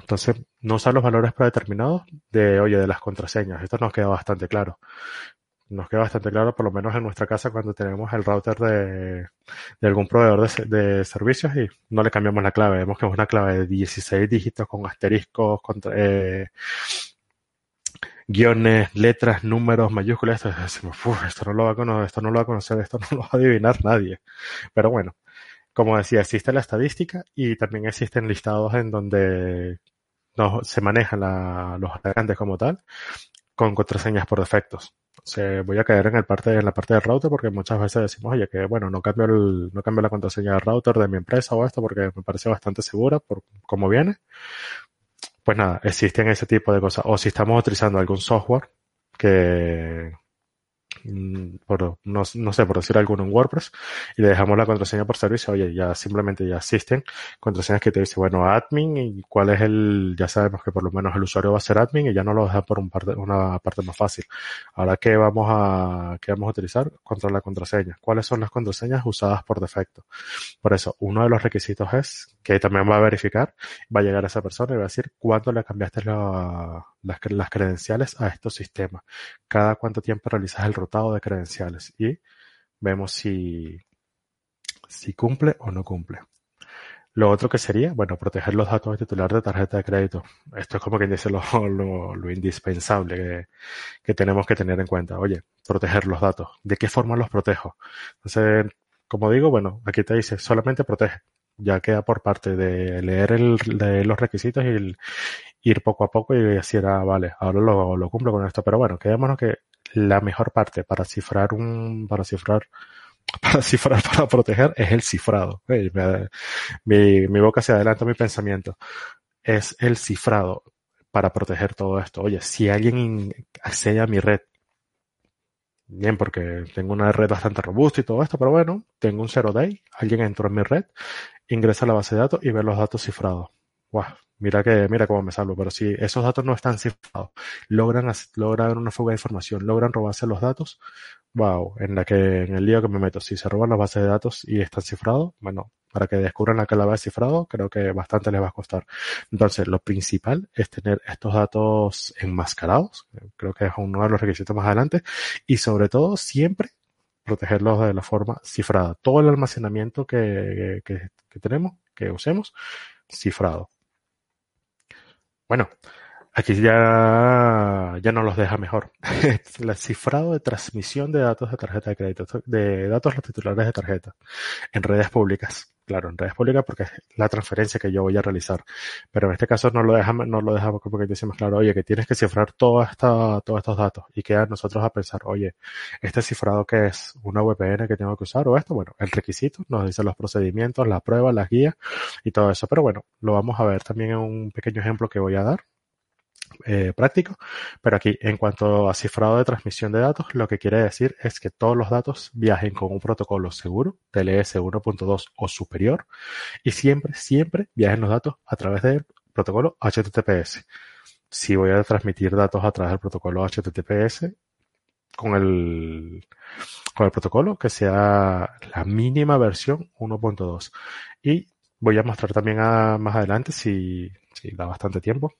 Entonces, no usar los valores predeterminados de, oye, de las contraseñas. Esto nos queda bastante claro nos queda bastante claro, por lo menos en nuestra casa, cuando tenemos el router de, algún proveedor de, servicios y no le cambiamos la clave. Vemos que es una clave de 16 dígitos con asteriscos, con eh, guiones, letras, números, mayúsculas. Esto, esto, no lo va a conocer, esto no lo va a conocer, esto no lo va a adivinar nadie. Pero bueno, como decía, existe la estadística y también existen listados en donde se manejan los atacantes como tal con contraseñas por defectos. Se, voy a caer en el parte, en la parte del router porque muchas veces decimos, oye, que bueno, no cambio el, no cambio la contraseña del router de mi empresa o esto porque me parece bastante segura por cómo viene. Pues nada, existen ese tipo de cosas. O si estamos utilizando algún software que, por, no, no, sé, por decir alguno en WordPress, y le dejamos la contraseña por servicio, oye, ya simplemente ya existen contraseñas que te dice, bueno, admin y cuál es el, ya sabemos que por lo menos el usuario va a ser admin y ya no lo deja por un parte, una parte más fácil. Ahora, ¿qué vamos a, qué vamos a utilizar? Contra la contraseña. ¿Cuáles son las contraseñas usadas por defecto? Por eso, uno de los requisitos es que también va a verificar, va a llegar a esa persona y va a decir cuándo le cambiaste la, las, las credenciales a estos sistemas. Cada cuánto tiempo realizas el rotado de credenciales y vemos si, si cumple o no cumple. Lo otro que sería, bueno, proteger los datos de titular de tarjeta de crédito. Esto es como quien dice lo, lo, lo indispensable que, que, tenemos que tener en cuenta. Oye, proteger los datos. ¿De qué forma los protejo? Entonces, como digo, bueno, aquí te dice solamente protege. Ya queda por parte de leer el, de los requisitos y el, ir poco a poco y decir, ah, vale, ahora lo, lo cumplo con esto. Pero bueno, quedémonos que la mejor parte para cifrar un, para cifrar, para cifrar, para proteger es el cifrado. mi, mi boca se adelanta mi pensamiento. Es el cifrado para proteger todo esto. Oye, si alguien accede a mi red, bien, porque tengo una red bastante robusta y todo esto, pero bueno, tengo un zero day, alguien entró en mi red, ingresa a la base de datos y ve los datos cifrados. Wow, mira que, mira cómo me salvo, pero si esos datos no están cifrados, logran, logran una fuga de información, logran robarse los datos, wow, en la que, en el lío que me meto, si se roban las bases de datos y están cifrados, bueno, para que descubran la clave cifrado, creo que bastante les va a costar. Entonces, lo principal es tener estos datos enmascarados, creo que es uno de los requisitos más adelante, y sobre todo siempre protegerlos de la forma cifrada. Todo el almacenamiento que, que, que tenemos, que usemos, cifrado. Bueno, aquí ya, ya no los deja mejor. el cifrado de transmisión de datos de tarjeta de crédito, de datos los titulares de tarjeta en redes públicas. Claro, en redes públicas porque es la transferencia que yo voy a realizar. Pero en este caso no lo deja, no lo deja porque dice más claro, oye, que tienes que cifrar toda esta, todos estos datos y queda nosotros a pensar, oye, este cifrado que es una VPN que tengo que usar o esto, bueno, el requisito nos dice los procedimientos, la prueba, las guías y todo eso. Pero bueno, lo vamos a ver también en un pequeño ejemplo que voy a dar eh, práctico, pero aquí en cuanto a cifrado de transmisión de datos, lo que quiere decir es que todos los datos viajen con un protocolo seguro, TLS 1.2 o superior, y siempre, siempre viajen los datos a través del protocolo HTTPS. Si voy a transmitir datos a través del protocolo HTTPS, con el, con el protocolo que sea la mínima versión 1.2. Y voy a mostrar también a, más adelante si, si da bastante tiempo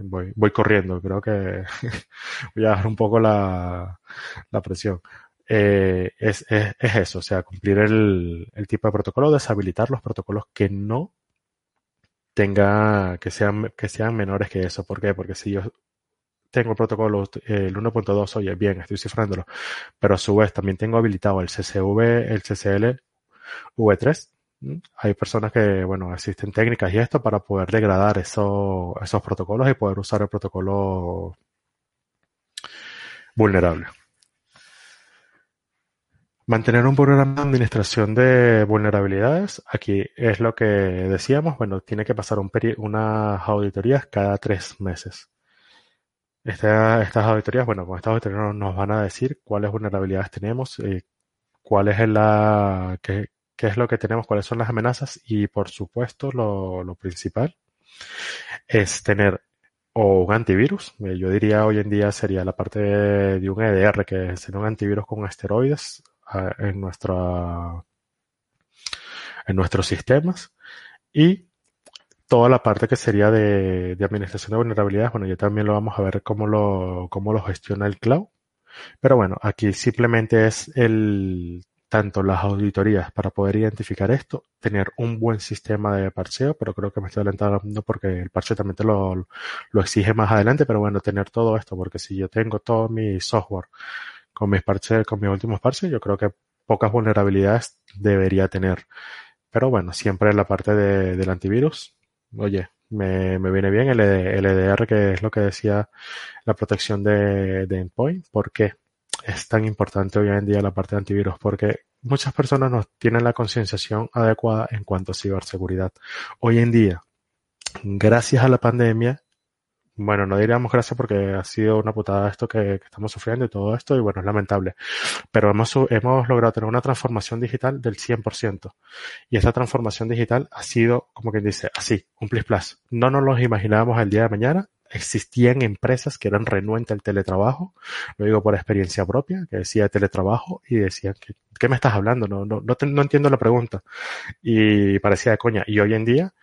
Voy, voy corriendo, creo que voy a bajar un poco la, la presión. Eh, es, es, es, eso, o sea, cumplir el, el tipo de protocolo, deshabilitar los protocolos que no tenga, que sean, que sean menores que eso. ¿Por qué? Porque si yo tengo el protocolo, el 1.2, oye, bien, estoy cifrándolo, pero a su vez también tengo habilitado el CCV, el CCL V3, hay personas que, bueno, existen técnicas y esto para poder degradar eso, esos protocolos y poder usar el protocolo vulnerable. Mantener un programa de administración de vulnerabilidades. Aquí es lo que decíamos. Bueno, tiene que pasar un unas auditorías cada tres meses. estas auditorías, bueno, con estas auditorías nos van a decir cuáles vulnerabilidades tenemos, y cuál es la, que, qué es lo que tenemos, cuáles son las amenazas y por supuesto lo, lo principal es tener o un antivirus. Eh, yo diría hoy en día sería la parte de un EDR, que sería un antivirus con esteroides ah, en nuestra en nuestros sistemas y toda la parte que sería de, de, administración de vulnerabilidades, bueno, ya también lo vamos a ver cómo lo, cómo lo gestiona el cloud. Pero bueno, aquí simplemente es el tanto las auditorías para poder identificar esto, tener un buen sistema de parcheo, pero creo que me estoy adelantando porque el parcheo también te lo, lo exige más adelante, pero bueno, tener todo esto, porque si yo tengo todo mi software con mis parches, con mis últimos parches, yo creo que pocas vulnerabilidades debería tener. Pero bueno, siempre la parte de, del antivirus, oye, me, me viene bien el, el, EDR, que es lo que decía la protección de, de endpoint. ¿Por qué? Es tan importante hoy en día la parte de antivirus? Porque muchas personas no tienen la concienciación adecuada en cuanto a ciberseguridad. Hoy en día, gracias a la pandemia, bueno, no diríamos gracias porque ha sido una putada esto que, estamos sufriendo y todo esto, y bueno, es lamentable. Pero hemos, hemos logrado tener una transformación digital del 100%. Y esa transformación digital ha sido, como quien dice, así, un plus plus. No nos lo imaginábamos el día de mañana. Existían empresas que eran renuentes al teletrabajo, lo digo por experiencia propia, que decía teletrabajo y decían que, ¿qué me estás hablando? No, no, no, entiendo la pregunta. Y parecía de coña. Y hoy en día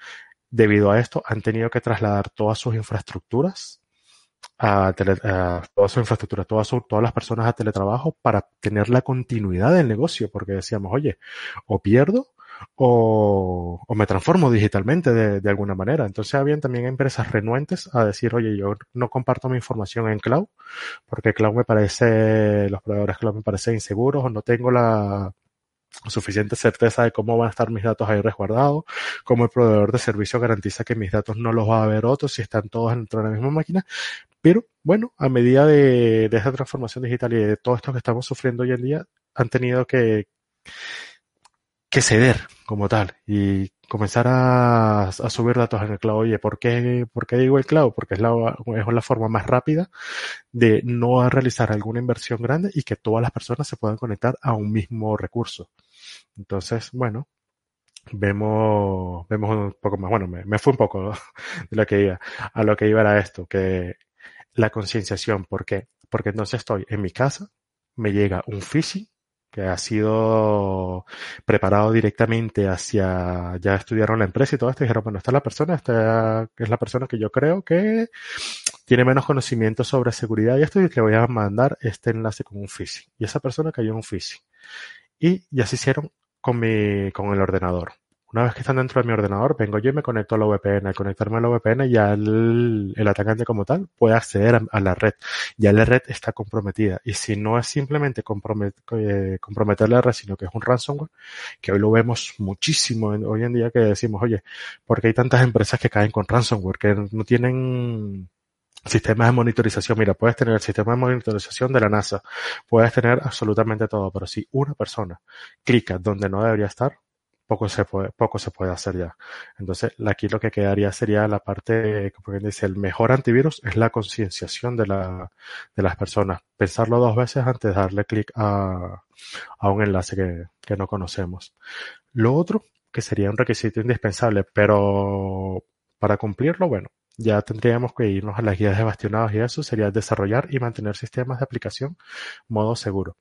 Debido a esto, han tenido que trasladar todas sus infraestructuras a, tele, a toda su todas, su, todas las personas a teletrabajo para tener la continuidad del negocio, porque decíamos, oye, o pierdo o, o me transformo digitalmente de, de, alguna manera. Entonces habían también empresas renuentes a decir, oye, yo no comparto mi información en cloud, porque cloud me parece, los proveedores cloud me parecen inseguros o no tengo la, suficiente certeza de cómo van a estar mis datos ahí resguardados, cómo el proveedor de servicio garantiza que mis datos no los va a ver otros si están todos dentro de la misma máquina. Pero bueno, a medida de, de esta transformación digital y de todo esto que estamos sufriendo hoy en día, han tenido que, que ceder como tal y comenzar a, a, subir datos en el cloud. Oye, ¿por qué, ¿por qué digo el cloud? Porque es la, es la forma más rápida de no realizar alguna inversión grande y que todas las personas se puedan conectar a un mismo recurso. Entonces, bueno, vemos, vemos un poco más. Bueno, me, me fue un poco de lo que iba. A lo que iba era esto, que la concienciación. ¿Por qué? Porque entonces estoy en mi casa, me llega un phishing que ha sido preparado directamente hacia, ya estudiaron la empresa y todo esto, dijeron, bueno, esta es la persona, esta es la persona que yo creo que tiene menos conocimiento sobre seguridad y esto, y le voy a mandar este enlace con un phishing. Y esa persona cayó en un phishing. Y ya se hicieron con mi, con el ordenador. Una vez que están dentro de mi ordenador, vengo yo y me conecto a la VPN. Al conectarme a la VPN, ya el, el atacante como tal puede acceder a, la red. Ya la red está comprometida. Y si no es simplemente compromet, eh, comprometer la red, sino que es un ransomware, que hoy lo vemos muchísimo hoy en día que decimos, oye, ¿por qué hay tantas empresas que caen con ransomware? Que no tienen sistemas de monitorización. Mira, puedes tener el sistema de monitorización de la NASA, puedes tener absolutamente todo, pero si una persona clica donde no debería estar, poco se puede, poco se puede hacer ya. Entonces, aquí lo que quedaría sería la parte, como dice, el mejor antivirus es la concienciación de la, de las personas. Pensarlo dos veces antes de darle clic a, a un enlace que, que no conocemos. Lo otro, que sería un requisito indispensable, pero para cumplirlo, bueno, ya tendríamos que irnos a las guías de bastionados y eso sería desarrollar y mantener sistemas de aplicación modo seguro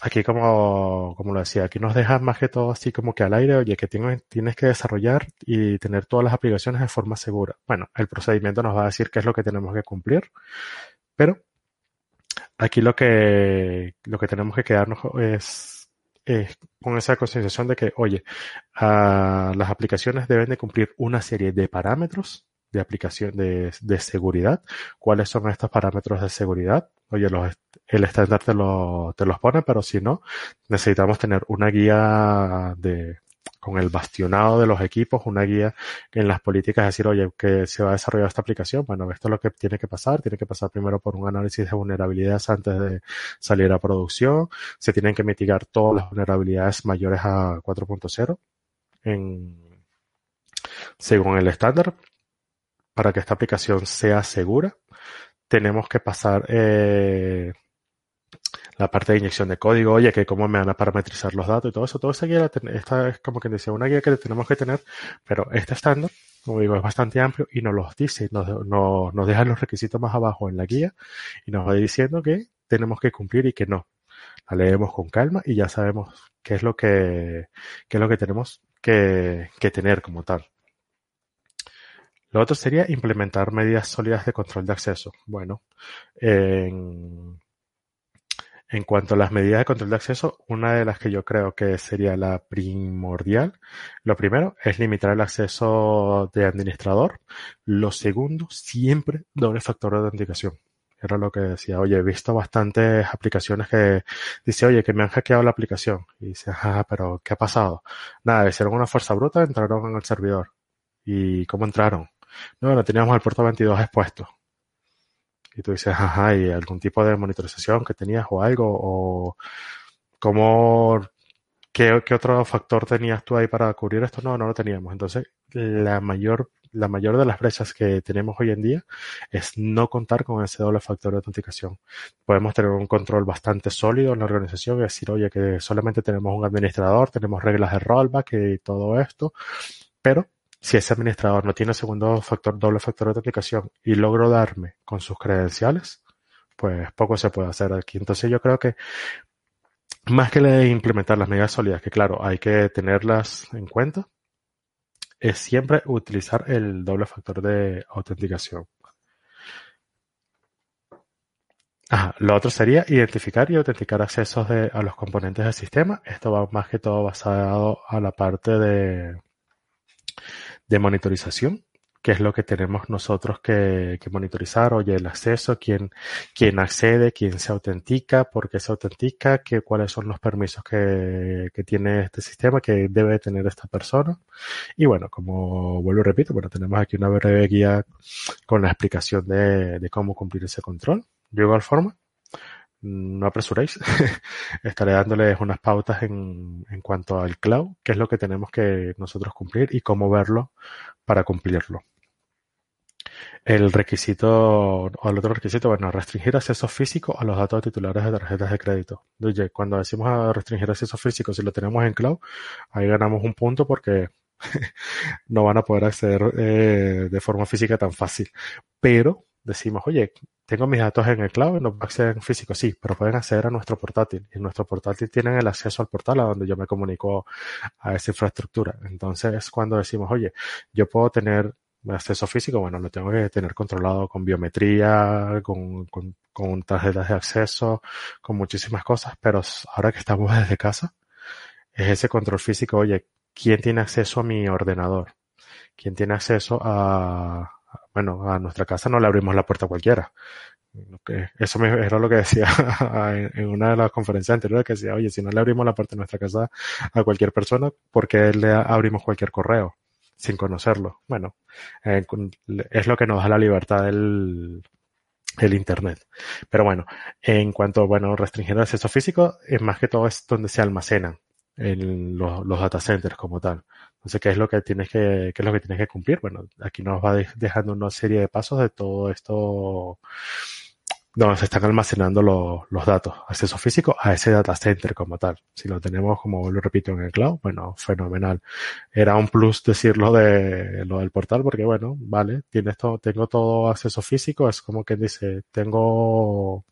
aquí como, como lo decía, aquí nos deja más que todo así como que al aire, oye, que tienes, tienes que desarrollar y tener todas las aplicaciones de forma segura. Bueno, el procedimiento nos va a decir qué es lo que tenemos que cumplir, pero aquí lo que, lo que tenemos que quedarnos es, es con esa concienciación de que, oye, uh, las aplicaciones deben de cumplir una serie de parámetros de aplicación de, de seguridad. ¿Cuáles son estos parámetros de seguridad? Oye, los, el estándar te, lo, te los pone, pero si no, necesitamos tener una guía de, con el bastionado de los equipos, una guía en las políticas, decir, oye, que se va a desarrollar esta aplicación, bueno, esto es lo que tiene que pasar, tiene que pasar primero por un análisis de vulnerabilidades antes de salir a producción, se tienen que mitigar todas las vulnerabilidades mayores a 4.0 en, según el estándar, para que esta aplicación sea segura, tenemos que pasar eh, la parte de inyección de código, oye, que cómo me van a parametrizar los datos y todo eso. Todo esa guía, esta es como que decía, una guía que tenemos que tener, pero este estándar, como digo, es bastante amplio y nos los dice, nos, nos, nos deja los requisitos más abajo en la guía y nos va diciendo que tenemos que cumplir y que no. La leemos con calma y ya sabemos qué es lo que, qué es lo que tenemos que, que tener como tal. Lo otro sería implementar medidas sólidas de control de acceso. Bueno, en, en cuanto a las medidas de control de acceso, una de las que yo creo que sería la primordial, lo primero es limitar el acceso de administrador. Lo segundo, siempre doble factor de autenticación. Era lo que decía, oye, he visto bastantes aplicaciones que dice, oye, que me han hackeado la aplicación. Y dice, ah, pero ¿qué ha pasado? Nada, hicieron una fuerza bruta, entraron en el servidor. ¿Y cómo entraron? No, no teníamos el puerto 22 expuesto. Y tú dices, ajá, ¿y algún tipo de monitorización que tenías o algo? ¿O cómo, qué, qué otro factor tenías tú ahí para cubrir esto? No, no lo teníamos. Entonces, la mayor la mayor de las brechas que tenemos hoy en día es no contar con ese doble factor de autenticación. Podemos tener un control bastante sólido en la organización y decir, oye, que solamente tenemos un administrador, tenemos reglas de rollback y todo esto, pero si ese administrador no tiene segundo factor, doble factor de autenticación y logro darme con sus credenciales, pues poco se puede hacer aquí. Entonces yo creo que más que implementar las medidas sólidas, que claro, hay que tenerlas en cuenta, es siempre utilizar el doble factor de autenticación. Lo otro sería identificar y autenticar accesos a los componentes del sistema. Esto va más que todo basado a la parte de, de monitorización qué es lo que tenemos nosotros que, monitorizar, oye, el acceso, quién, quién accede, quién se autentica, por qué se autentica, qué, cuáles son los permisos que, que tiene este sistema, que debe tener esta persona. Y bueno, como vuelvo y repito, bueno, tenemos aquí una breve guía con la explicación de, de cómo cumplir ese control. De igual forma, no apresuréis. Estaré dándoles unas pautas en, cuanto al cloud, qué es lo que tenemos que nosotros cumplir y cómo verlo para cumplirlo. El requisito, o el otro requisito, bueno, restringir acceso físico a los datos titulares de tarjetas de crédito. Oye, cuando decimos restringir acceso físico, si lo tenemos en cloud, ahí ganamos un punto porque no van a poder acceder eh, de forma física tan fácil. Pero decimos, oye, tengo mis datos en el cloud no acceder en físico, sí, pero pueden acceder a nuestro portátil. Y en nuestro portátil tienen el acceso al portal a donde yo me comunico a esa infraestructura. Entonces es cuando decimos, oye, yo puedo tener acceso físico, bueno, lo tengo que tener controlado con biometría, con, con, con tarjetas de acceso, con muchísimas cosas, pero ahora que estamos desde casa, es ese control físico, oye, ¿quién tiene acceso a mi ordenador? ¿Quién tiene acceso a, bueno, a nuestra casa no le abrimos la puerta a cualquiera. Eso era lo que decía en una de las conferencias anteriores, que decía, oye, si no le abrimos la puerta de nuestra casa a cualquier persona, ¿por qué le abrimos cualquier correo sin conocerlo? Bueno, eh, es lo que nos da la libertad del, el Internet. Pero bueno, en cuanto, bueno, restringir el acceso físico, es más que todo es donde se almacenan en los, los data centers como tal. Entonces, ¿qué es lo que tienes que, qué es lo que tienes que cumplir? Bueno, aquí nos va dejando una serie de pasos de todo esto donde se están almacenando los, datos, acceso físico a ese data center como tal. Si lo tenemos, como lo repito, en el cloud, bueno, fenomenal. Era un plus decirlo de lo del portal porque, bueno, vale, tienes todo, tengo todo acceso físico, es como que dice, tengo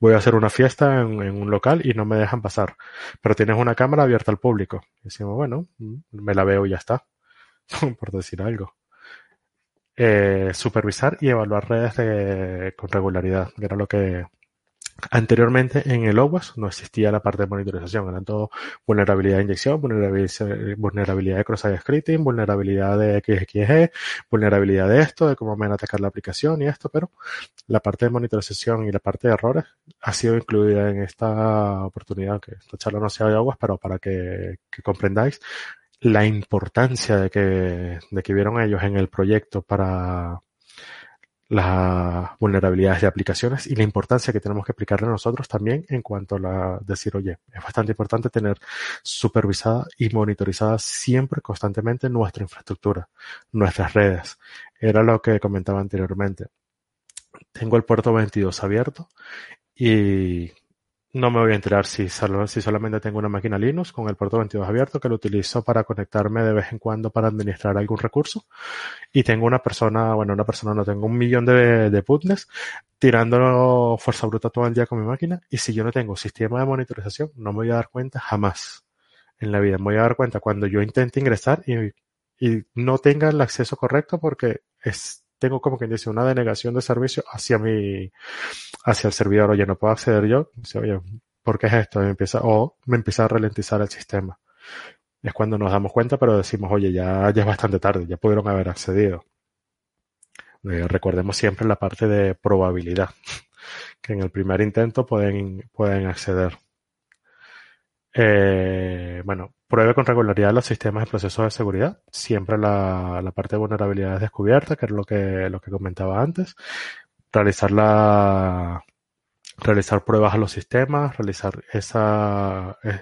voy a hacer una fiesta en, un local y no me dejan pasar. Pero tienes una cámara abierta al público. Y decimos, bueno, mm, me la veo y ya está. por decir algo. Eh, supervisar y evaluar redes con regularidad, era lo que, Anteriormente en el OWASP no existía la parte de monitorización, eran todo vulnerabilidad de inyección, vulnerabilidad, de cross-site scripting, vulnerabilidad de XXG, vulnerabilidad de esto, de cómo van a atacar la aplicación y esto, pero la parte de monitorización y la parte de errores ha sido incluida en esta oportunidad, que esta charla no sea de OWASP, pero para que, que comprendáis la importancia de que, de que vieron ellos en el proyecto para las vulnerabilidades de aplicaciones y la importancia que tenemos que aplicarle nosotros también en cuanto a decir, oye, es bastante importante tener supervisada y monitorizada siempre, constantemente nuestra infraestructura, nuestras redes. Era lo que comentaba anteriormente. Tengo el puerto 22 abierto y no me voy a enterar si, si solamente tengo una máquina Linux con el puerto 22 abierto que lo utilizo para conectarme de vez en cuando para administrar algún recurso. Y tengo una persona, bueno, una persona no tengo un millón de, de putnes tirando fuerza bruta todo el día con mi máquina. Y si yo no tengo sistema de monitorización, no me voy a dar cuenta jamás en la vida. Me voy a dar cuenta cuando yo intente ingresar y, y no tenga el acceso correcto porque es tengo como que dice una denegación de servicio hacia mi, hacia el servidor. Oye, no puedo acceder yo. Dice, oye, ¿por qué es esto? me empieza, o me empieza a ralentizar el sistema. Es cuando nos damos cuenta, pero decimos, oye, ya, ya es bastante tarde, ya pudieron haber accedido. Eh, recordemos siempre la parte de probabilidad, que en el primer intento pueden, pueden acceder. Eh, bueno, pruebe con regularidad los sistemas y procesos de seguridad. Siempre la, la parte de vulnerabilidad es descubierta, que es lo que, lo que comentaba antes. realizar la realizar pruebas a los sistemas, realizar esa, eh,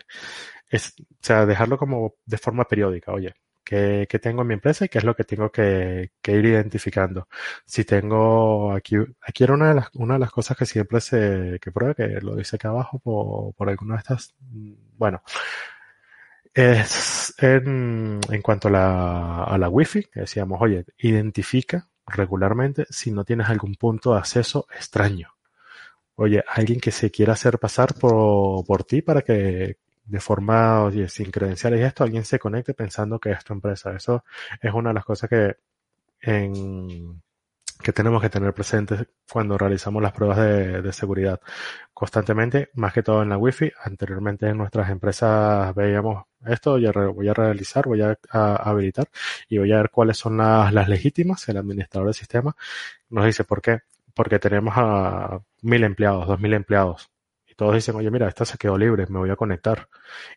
es, o sea, dejarlo como de forma periódica, oye, ¿qué, qué tengo en mi empresa y qué es lo que tengo que, que, ir identificando? Si tengo aquí, aquí era una de las, una de las cosas que siempre se, que prueba, que lo dice acá abajo por, por alguna de estas, bueno, es en, cuanto a la, a la Wi-Fi, decíamos, oye, identifica regularmente si no tienes algún punto de acceso extraño. Oye, alguien que se quiera hacer pasar por, por ti para que de forma, oye, sin credenciales y esto, alguien se conecte pensando que es tu empresa. Eso es una de las cosas que en, que tenemos que tener presentes cuando realizamos las pruebas de, de, seguridad constantemente, más que todo en la Wi-Fi. Anteriormente en nuestras empresas veíamos esto, ya voy a realizar, voy a, a, habilitar y voy a ver cuáles son las, las legítimas. El administrador del sistema nos dice por qué. Porque tenemos a mil empleados, dos mil empleados todos dicen, oye, mira, esta se quedó libre, me voy a conectar.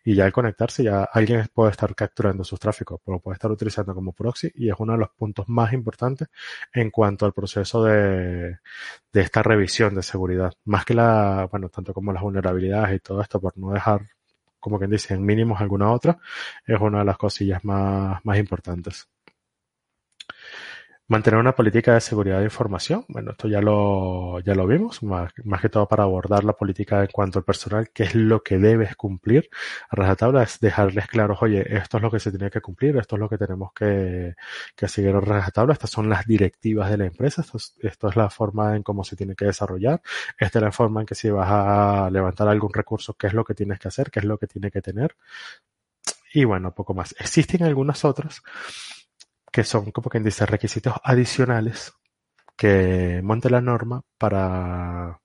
Y ya al conectarse, ya alguien puede estar capturando sus tráficos, pero puede estar utilizando como proxy y es uno de los puntos más importantes en cuanto al proceso de, de esta revisión de seguridad. Más que la, bueno, tanto como las vulnerabilidades y todo esto, por no dejar, como quien dice, en mínimos alguna otra, es una de las cosillas más, más importantes. Mantener una política de seguridad de información. Bueno, esto ya lo, ya lo vimos, más, que todo para abordar la política en cuanto al personal, qué es lo que debes cumplir. A rajatabla es dejarles claros, oye, esto es lo que se tiene que cumplir, esto es lo que tenemos que, que seguir a rajatabla, estas son las directivas de la empresa, esto es, esto es la forma en cómo se tiene que desarrollar, esta es la forma en que si vas a levantar algún recurso, qué es lo que tienes que hacer, qué es lo que tiene que tener. Y bueno, poco más. Existen algunas otras que son como quien dice requisitos adicionales que monte la norma para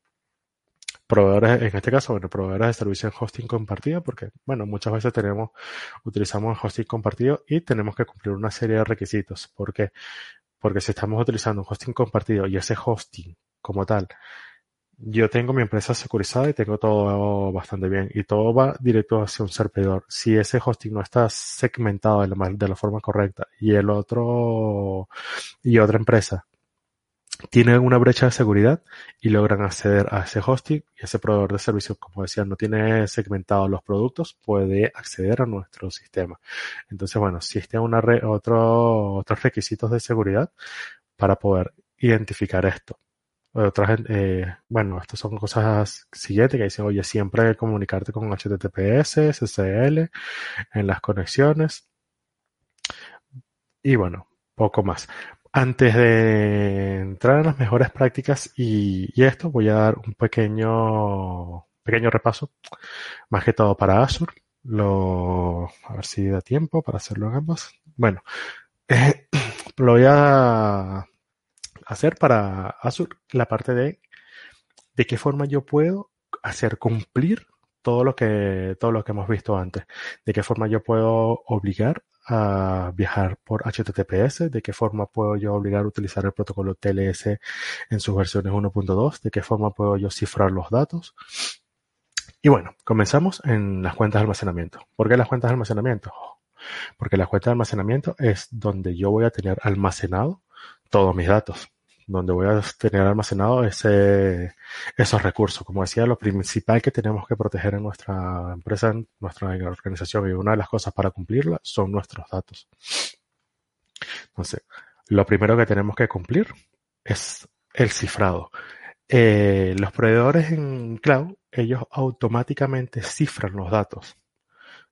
proveedores, en este caso, bueno, proveedores de servicio en hosting compartido, porque, bueno, muchas veces tenemos, utilizamos hosting compartido y tenemos que cumplir una serie de requisitos. ¿Por qué? Porque si estamos utilizando un hosting compartido y ese hosting como tal yo tengo mi empresa securizada y tengo todo bastante bien y todo va directo hacia un servidor. Si ese hosting no está segmentado de la, forma correcta y el otro y otra empresa tiene una brecha de seguridad y logran acceder a ese hosting y ese proveedor de servicios, como decía, no tiene segmentado los productos, puede acceder a nuestro sistema. Entonces, bueno, existen una otro, otros requisitos de seguridad para poder identificar esto otra gente, eh, bueno, estas son cosas siguientes que dicen, oye, siempre comunicarte con HTTPS, SSL, en las conexiones. Y bueno, poco más. Antes de entrar en las mejores prácticas y, y esto, voy a dar un pequeño, pequeño repaso, más que todo para Azure. Lo, a ver si da tiempo para hacerlo en ambos. Bueno, eh, lo voy a hacer para Azure la parte de de qué forma yo puedo hacer cumplir todo lo que todo lo que hemos visto antes, de qué forma yo puedo obligar a viajar por HTTPS, de qué forma puedo yo obligar a utilizar el protocolo TLS en sus versiones 1.2, de qué forma puedo yo cifrar los datos. Y bueno, comenzamos en las cuentas de almacenamiento. ¿Por qué las cuentas de almacenamiento? Porque las cuentas de almacenamiento es donde yo voy a tener almacenado todos mis datos donde voy a tener almacenado ese, esos recursos. Como decía, lo principal que tenemos que proteger en nuestra empresa, en nuestra organización, y una de las cosas para cumplirla son nuestros datos. Entonces, lo primero que tenemos que cumplir es el cifrado. Eh, los proveedores en cloud, ellos automáticamente cifran los datos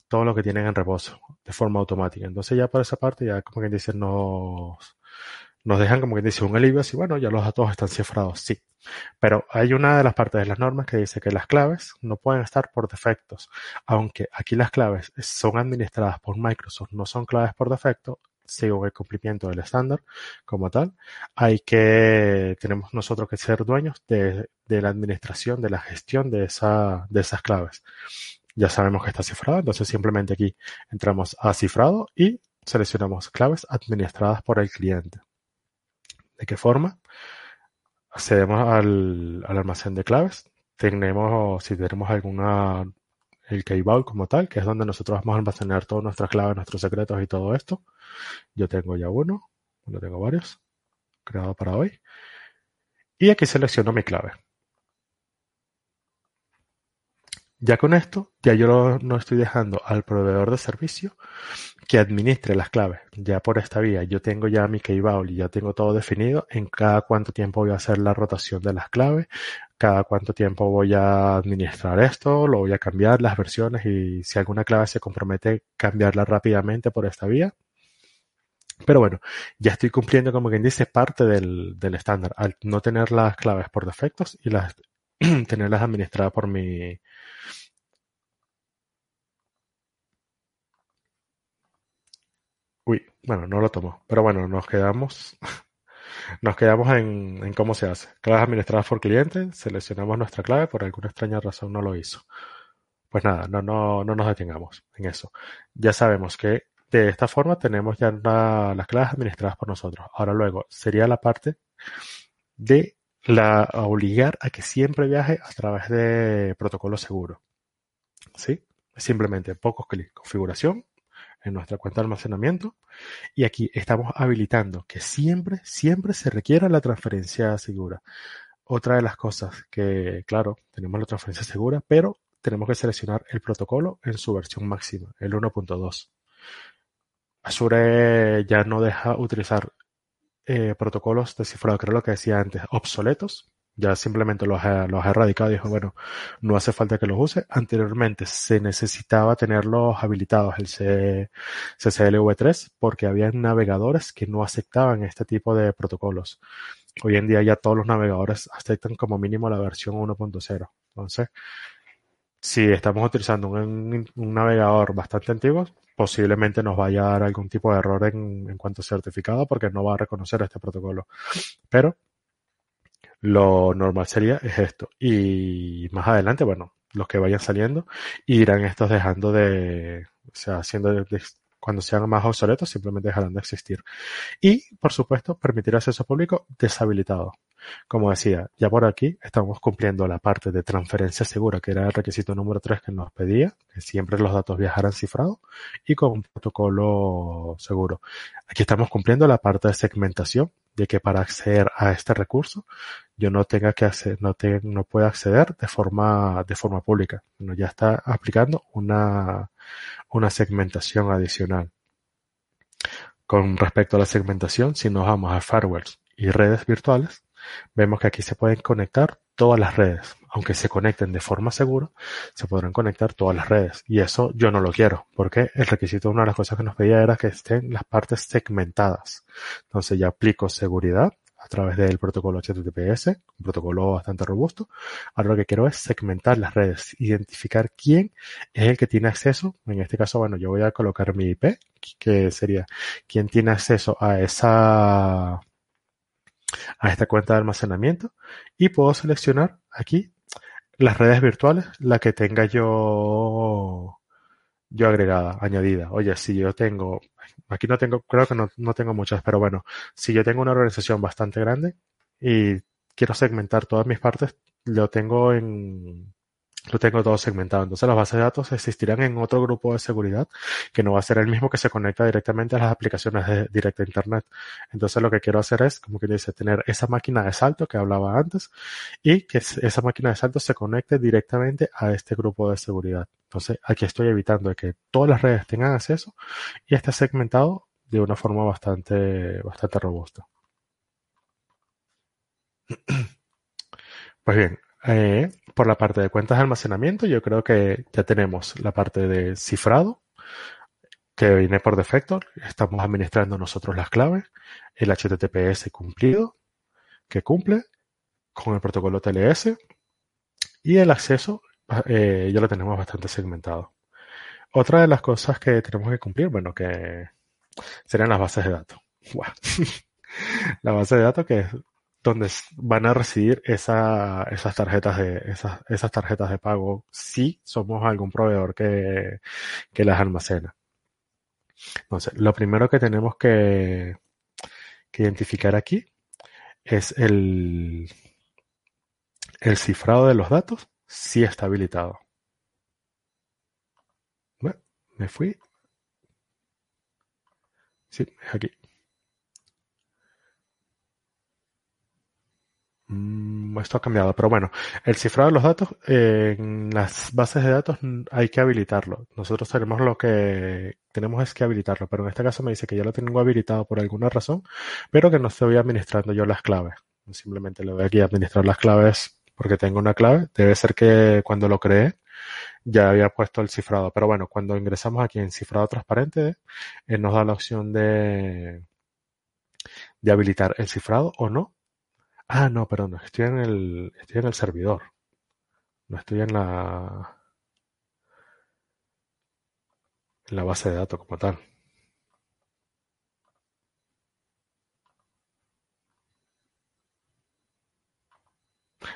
todo lo que tienen en reposo de forma automática. Entonces ya por esa parte ya como que dicen nos, nos dejan como que dice un alivio así, bueno, ya los datos están cifrados, sí. Pero hay una de las partes de las normas que dice que las claves no pueden estar por defectos. Aunque aquí las claves son administradas por Microsoft, no son claves por defecto, según el cumplimiento del estándar como tal, hay que, tenemos nosotros que ser dueños de, de la administración, de la gestión de, esa, de esas claves. Ya sabemos que está cifrado, entonces simplemente aquí entramos a cifrado y seleccionamos claves administradas por el cliente. ¿De qué forma? Accedemos al, al almacén de claves. Tenemos, si tenemos alguna, el key vault como tal, que es donde nosotros vamos a almacenar todas nuestras claves, nuestros secretos y todo esto. Yo tengo ya uno, yo tengo varios, creado para hoy. Y aquí selecciono mi clave. Ya con esto, ya yo no estoy dejando al proveedor de servicio que administre las claves. Ya por esta vía, yo tengo ya mi key y ya tengo todo definido en cada cuánto tiempo voy a hacer la rotación de las claves, cada cuánto tiempo voy a administrar esto, lo voy a cambiar las versiones y si alguna clave se compromete, cambiarla rápidamente por esta vía. Pero bueno, ya estoy cumpliendo, como quien dice, parte del, del estándar, al no tener las claves por defectos y las tenerlas administradas por mi, bueno, no lo tomo. Pero bueno, nos quedamos, nos quedamos en, en cómo se hace. Claves administradas por cliente, seleccionamos nuestra clave, por alguna extraña razón no lo hizo. Pues nada, no, no, no nos detengamos en eso. Ya sabemos que de esta forma tenemos ya las claves administradas por nosotros. Ahora luego sería la parte de la obligar a que siempre viaje a través de protocolo seguro. ¿Sí? Simplemente pocos clics. Configuración, en nuestra cuenta de almacenamiento y aquí estamos habilitando que siempre, siempre se requiera la transferencia segura. Otra de las cosas que, claro, tenemos la transferencia segura, pero tenemos que seleccionar el protocolo en su versión máxima, el 1.2. Azure ya no deja utilizar eh, protocolos de cifrado, creo lo que decía antes, obsoletos, ya simplemente los ha, los ha erradicado dijo, bueno, no hace falta que los use. Anteriormente se necesitaba tenerlos habilitados el C, CCLV3 porque había navegadores que no aceptaban este tipo de protocolos. Hoy en día ya todos los navegadores aceptan como mínimo la versión 1.0. Entonces, si estamos utilizando un, un, navegador bastante antiguo, posiblemente nos vaya a dar algún tipo de error en, en cuanto a certificado porque no va a reconocer este protocolo. Pero lo normal sería es esto. Y más adelante, bueno, los que vayan saliendo irán estos dejando de, o sea, haciendo de, cuando sean más obsoletos, simplemente dejarán de existir. Y, por supuesto, permitir acceso público deshabilitado. Como decía, ya por aquí estamos cumpliendo la parte de transferencia segura, que era el requisito número 3 que nos pedía, que siempre los datos viajaran cifrados y con un protocolo seguro. Aquí estamos cumpliendo la parte de segmentación, de que para acceder a este recurso yo no tenga que hacer, no, te, no pueda acceder de forma, de forma pública. No, ya está aplicando una, una segmentación adicional. Con respecto a la segmentación, si nos vamos a firewalls y redes virtuales, vemos que aquí se pueden conectar todas las redes. Aunque se conecten de forma segura, se podrán conectar todas las redes. Y eso yo no lo quiero, porque el requisito, una de las cosas que nos pedía era que estén las partes segmentadas. Entonces ya aplico seguridad a través del protocolo HTTPS, un protocolo bastante robusto. Ahora lo que quiero es segmentar las redes, identificar quién es el que tiene acceso. En este caso, bueno, yo voy a colocar mi IP, que sería quién tiene acceso a esa a esta cuenta de almacenamiento y puedo seleccionar aquí las redes virtuales, la que tenga yo yo agregada, añadida. Oye, si yo tengo, aquí no tengo, creo que no, no tengo muchas, pero bueno, si yo tengo una organización bastante grande y quiero segmentar todas mis partes, lo tengo en, lo tengo todo segmentado. Entonces las bases de datos existirán en otro grupo de seguridad que no va a ser el mismo que se conecta directamente a las aplicaciones de directa Internet. Entonces lo que quiero hacer es, como que dice, tener esa máquina de salto que hablaba antes y que esa máquina de salto se conecte directamente a este grupo de seguridad. Entonces aquí estoy evitando que todas las redes tengan acceso y esté segmentado de una forma bastante, bastante robusta. Pues bien, eh, por la parte de cuentas de almacenamiento, yo creo que ya tenemos la parte de cifrado, que viene por defecto. Estamos administrando nosotros las claves, el HTTPS cumplido, que cumple con el protocolo TLS, y el acceso eh, ya lo tenemos bastante segmentado. Otra de las cosas que tenemos que cumplir, bueno, que serían las bases de datos. la base de datos que donde van a recibir esa, esas tarjetas de esas, tarjetas de pago si somos algún proveedor que, que las almacena. Entonces, lo primero que tenemos que, que identificar aquí es el, el cifrado de los datos si está habilitado. Bueno, me fui. Sí, es aquí. Esto ha cambiado, pero bueno, el cifrado de los datos en las bases de datos hay que habilitarlo. Nosotros tenemos lo que tenemos es que habilitarlo, pero en este caso me dice que ya lo tengo habilitado por alguna razón, pero que no estoy administrando yo las claves. Simplemente le voy aquí a administrar las claves porque tengo una clave. Debe ser que cuando lo creé ya había puesto el cifrado, pero bueno, cuando ingresamos aquí en cifrado transparente, él nos da la opción de de habilitar el cifrado o no Ah, no, perdón, estoy en el, estoy en el servidor. No estoy en la, en la base de datos como tal.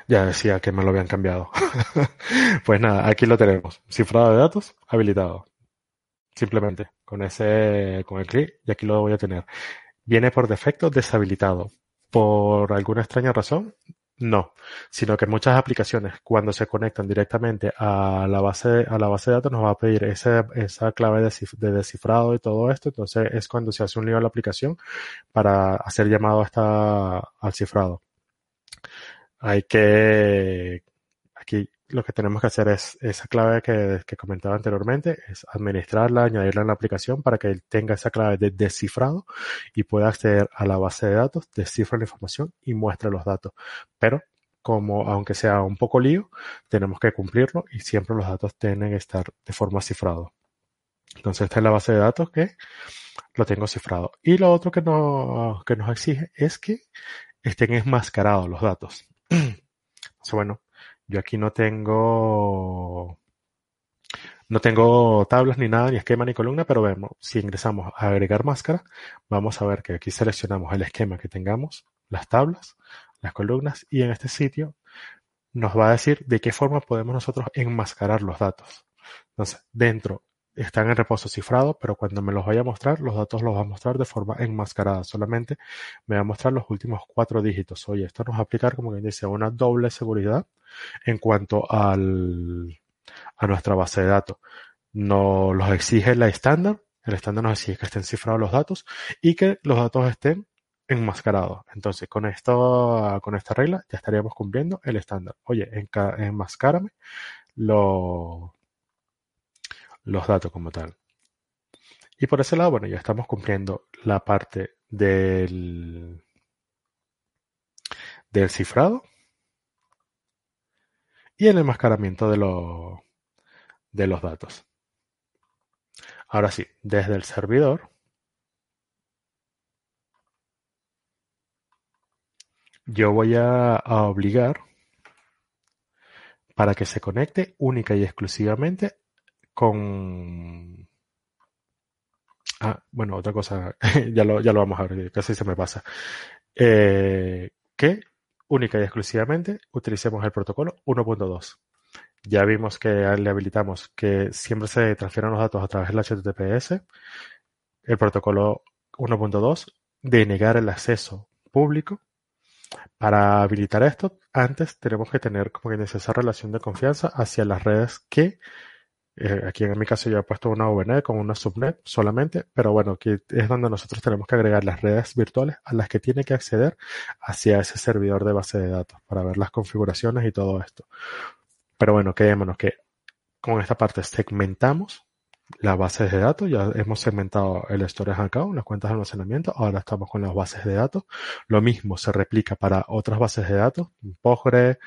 Ya decía que me lo habían cambiado. Pues nada, aquí lo tenemos. Cifrado de datos habilitado. Simplemente con ese, con el clic y aquí lo voy a tener. Viene por defecto deshabilitado por alguna extraña razón, no, sino que muchas aplicaciones cuando se conectan directamente a la base, a la base de datos nos va a pedir esa, esa clave de, descifrado y todo esto, entonces es cuando se hace un lío a la aplicación para hacer llamado hasta al cifrado. Hay que, aquí lo que tenemos que hacer es esa clave que, comentaba anteriormente, es administrarla, añadirla en la aplicación para que él tenga esa clave de descifrado y pueda acceder a la base de datos, descifra la información y muestra los datos. Pero como aunque sea un poco lío, tenemos que cumplirlo y siempre los datos tienen que estar de forma cifrado. Entonces esta es la base de datos que lo tengo cifrado. Y lo otro que, no, que nos exige es que estén enmascarados los datos. Entonces, bueno, yo aquí no tengo no tengo tablas ni nada, ni esquema ni columna, pero vemos, si ingresamos a agregar máscara, vamos a ver que aquí seleccionamos el esquema que tengamos, las tablas, las columnas, y en este sitio nos va a decir de qué forma podemos nosotros enmascarar los datos. Entonces, dentro están en reposo cifrado, pero cuando me los vaya a mostrar, los datos los va a mostrar de forma enmascarada. Solamente me va a mostrar los últimos cuatro dígitos. Oye, esto nos va a aplicar, como quien dice, una doble seguridad en cuanto al, a nuestra base de datos. Nos los exige la estándar. El estándar nos exige que estén cifrados los datos y que los datos estén enmascarados. Entonces, con esto, con esta regla, ya estaríamos cumpliendo el estándar. Oye, enmascárame lo los datos como tal. Y por ese lado, bueno, ya estamos cumpliendo la parte del, del cifrado y el enmascaramiento de, los de los datos. Ahora sí, desde el servidor yo voy a, a obligar para que se conecte única y exclusivamente con... Ah, bueno, otra cosa, ya lo, ya lo vamos a ver, casi se me pasa. Eh, que única y exclusivamente utilicemos el protocolo 1.2. Ya vimos que le habilitamos que siempre se transfieran los datos a través del HTTPS. El protocolo 1.2 de negar el acceso público. Para habilitar esto, antes tenemos que tener como que esa relación de confianza hacia las redes que eh, aquí en mi caso yo he puesto una VNet con una subnet solamente, pero bueno, aquí es donde nosotros tenemos que agregar las redes virtuales a las que tiene que acceder hacia ese servidor de base de datos para ver las configuraciones y todo esto. Pero bueno, quedémonos que con esta parte segmentamos las bases de datos, ya hemos segmentado el storage account, las cuentas de almacenamiento, ahora estamos con las bases de datos. Lo mismo se replica para otras bases de datos, Postgre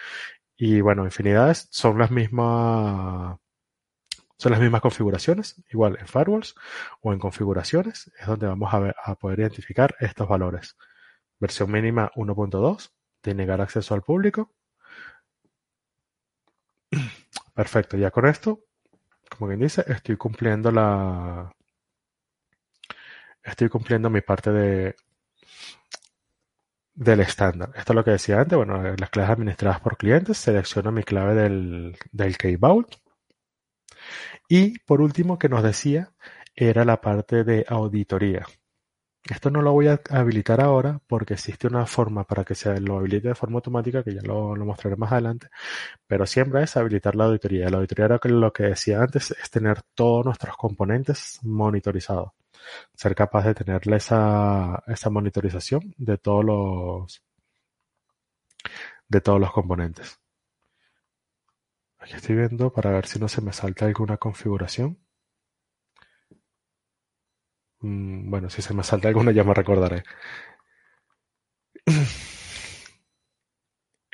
y bueno, infinidades, son las mismas las mismas configuraciones, igual en firewalls o en configuraciones, es donde vamos a, poder identificar estos valores. Versión mínima 1.2, de negar acceso al público. Perfecto, ya con esto, como quien dice, estoy cumpliendo la... Estoy cumpliendo mi parte de, del estándar. Esto es lo que decía antes. Bueno, las claves administradas por clientes. Selecciono mi clave del, del Key Vault. Y por último, que nos decía, era la parte de auditoría. Esto no lo voy a habilitar ahora porque existe una forma para que se lo habilite de forma automática, que ya lo, mostraré más adelante, pero siempre es habilitar la auditoría. La auditoría era lo que decía antes, es tener todos nuestros componentes monitorizados. Ser capaz de tenerle esa, esa monitorización de todos los de todos los componentes. Aquí estoy viendo para ver si no se me salta alguna configuración. Mm, bueno, si se me salta alguna ya me recordaré.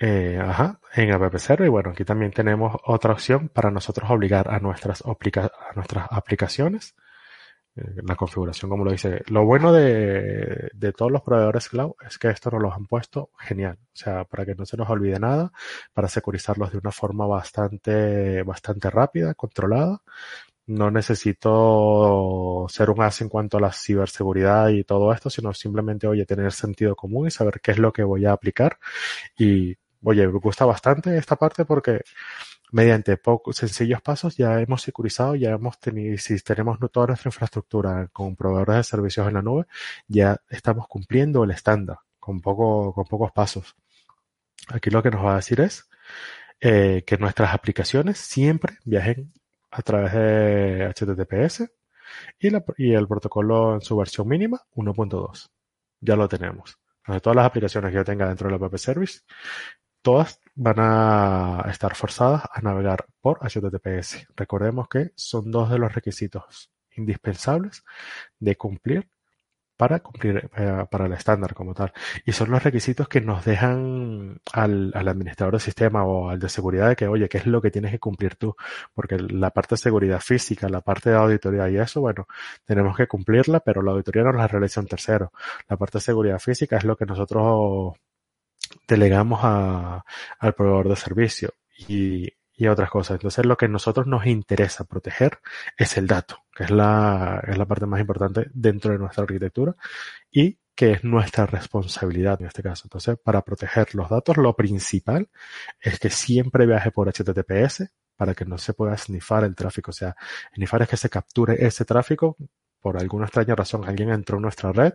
Eh, ajá, en app0 y bueno, aquí también tenemos otra opción para nosotros obligar a nuestras, aplicaciones la configuración como lo dice. Lo bueno de, de, todos los proveedores cloud es que esto nos lo han puesto genial. O sea, para que no se nos olvide nada, para securizarlos de una forma bastante, bastante rápida, controlada. No necesito ser un as en cuanto a la ciberseguridad y todo esto, sino simplemente, oye, tener sentido común y saber qué es lo que voy a aplicar y Oye, me gusta bastante esta parte porque mediante pocos sencillos pasos ya hemos securizado, ya hemos tenido, si tenemos toda nuestra infraestructura con proveedores de servicios en la nube, ya estamos cumpliendo el estándar con, poco, con pocos pasos. Aquí lo que nos va a decir es eh, que nuestras aplicaciones siempre viajen a través de HTTPS y, y el protocolo en su versión mínima 1.2. Ya lo tenemos. Entonces, todas las aplicaciones que yo tenga dentro del app service todas van a estar forzadas a navegar por HTTPS. Recordemos que son dos de los requisitos indispensables de cumplir para cumplir eh, para el estándar como tal. Y son los requisitos que nos dejan al, al, administrador del sistema o al de seguridad de que, oye, ¿qué es lo que tienes que cumplir tú? Porque la parte de seguridad física, la parte de auditoría y eso, bueno, tenemos que cumplirla, pero la auditoría no la realiza un tercero. La parte de seguridad física es lo que nosotros delegamos al proveedor de servicio y, y otras cosas. Entonces lo que a nosotros nos interesa proteger es el dato, que es la, es la parte más importante dentro de nuestra arquitectura y que es nuestra responsabilidad en este caso. Entonces, para proteger los datos, lo principal es que siempre viaje por HTTPS para que no se pueda snifar el tráfico. O sea, snifar es que se capture ese tráfico por alguna extraña razón alguien entró en nuestra red,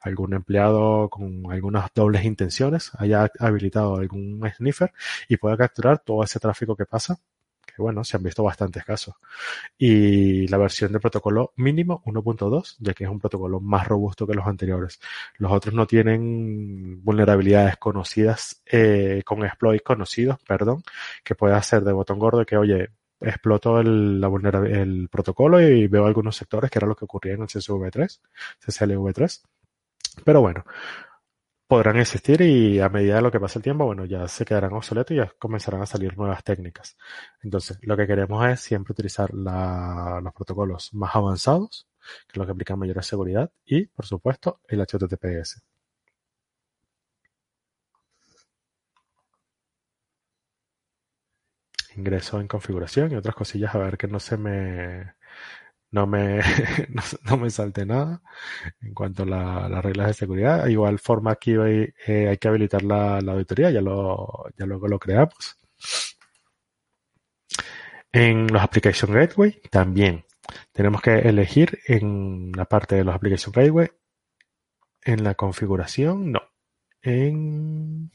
algún empleado con algunas dobles intenciones haya habilitado algún sniffer y pueda capturar todo ese tráfico que pasa, que bueno, se han visto bastantes casos. Y la versión de protocolo mínimo 1.2, ya que es un protocolo más robusto que los anteriores. Los otros no tienen vulnerabilidades conocidas, eh, con exploits conocidos, perdón, que pueda hacer de botón gordo que, oye, exploto el, la el protocolo y veo algunos sectores que era lo que ocurría en el CSV3, CCLV3. Pero bueno, podrán existir y a medida de lo que pasa el tiempo, bueno, ya se quedarán obsoletos y ya comenzarán a salir nuevas técnicas. Entonces, lo que queremos es siempre utilizar la, los protocolos más avanzados, que es lo que aplican mayor seguridad, y, por supuesto, el HTTPS. Ingreso en configuración y otras cosillas a ver que no se me no me no, me salte nada en cuanto a las reglas de seguridad. Igual forma aquí hay, eh, hay que habilitar la, auditoría, ya lo ya luego lo creamos. En los Application Gateway también tenemos que elegir en la parte de los Application Gateway en la configuración, no, en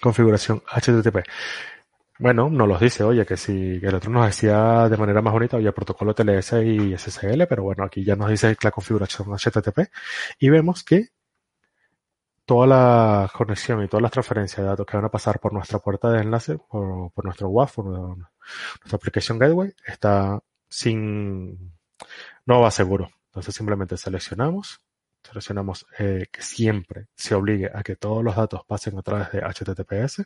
configuración HTTP. Bueno, nos los dice, oye, que si el otro nos decía de manera más bonita, oye, protocolo TLS y SSL, pero bueno, aquí ya nos dice la configuración HTTP y vemos que toda la conexión y todas las transferencias de datos que van a pasar por nuestra puerta de enlace, por, nuestro WAF, por nuestra application gateway, está sin, no va seguro. Entonces simplemente seleccionamos seleccionamos eh, que siempre se obligue a que todos los datos pasen a través de HTTPS.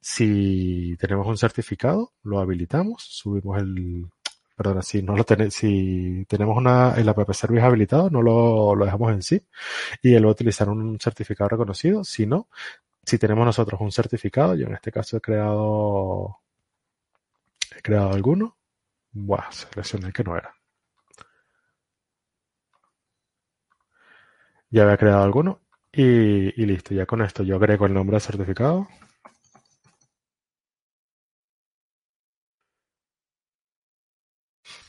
Si tenemos un certificado, lo habilitamos, subimos el, perdona, si no lo tenemos, si tenemos una, el app service habilitado, no lo, lo dejamos en sí y él va a utilizar un certificado reconocido. Si no, si tenemos nosotros un certificado, yo en este caso he creado, he creado alguno, buah, seleccioné que no era. Ya había creado alguno y, listo. Ya con esto yo agrego el nombre del certificado.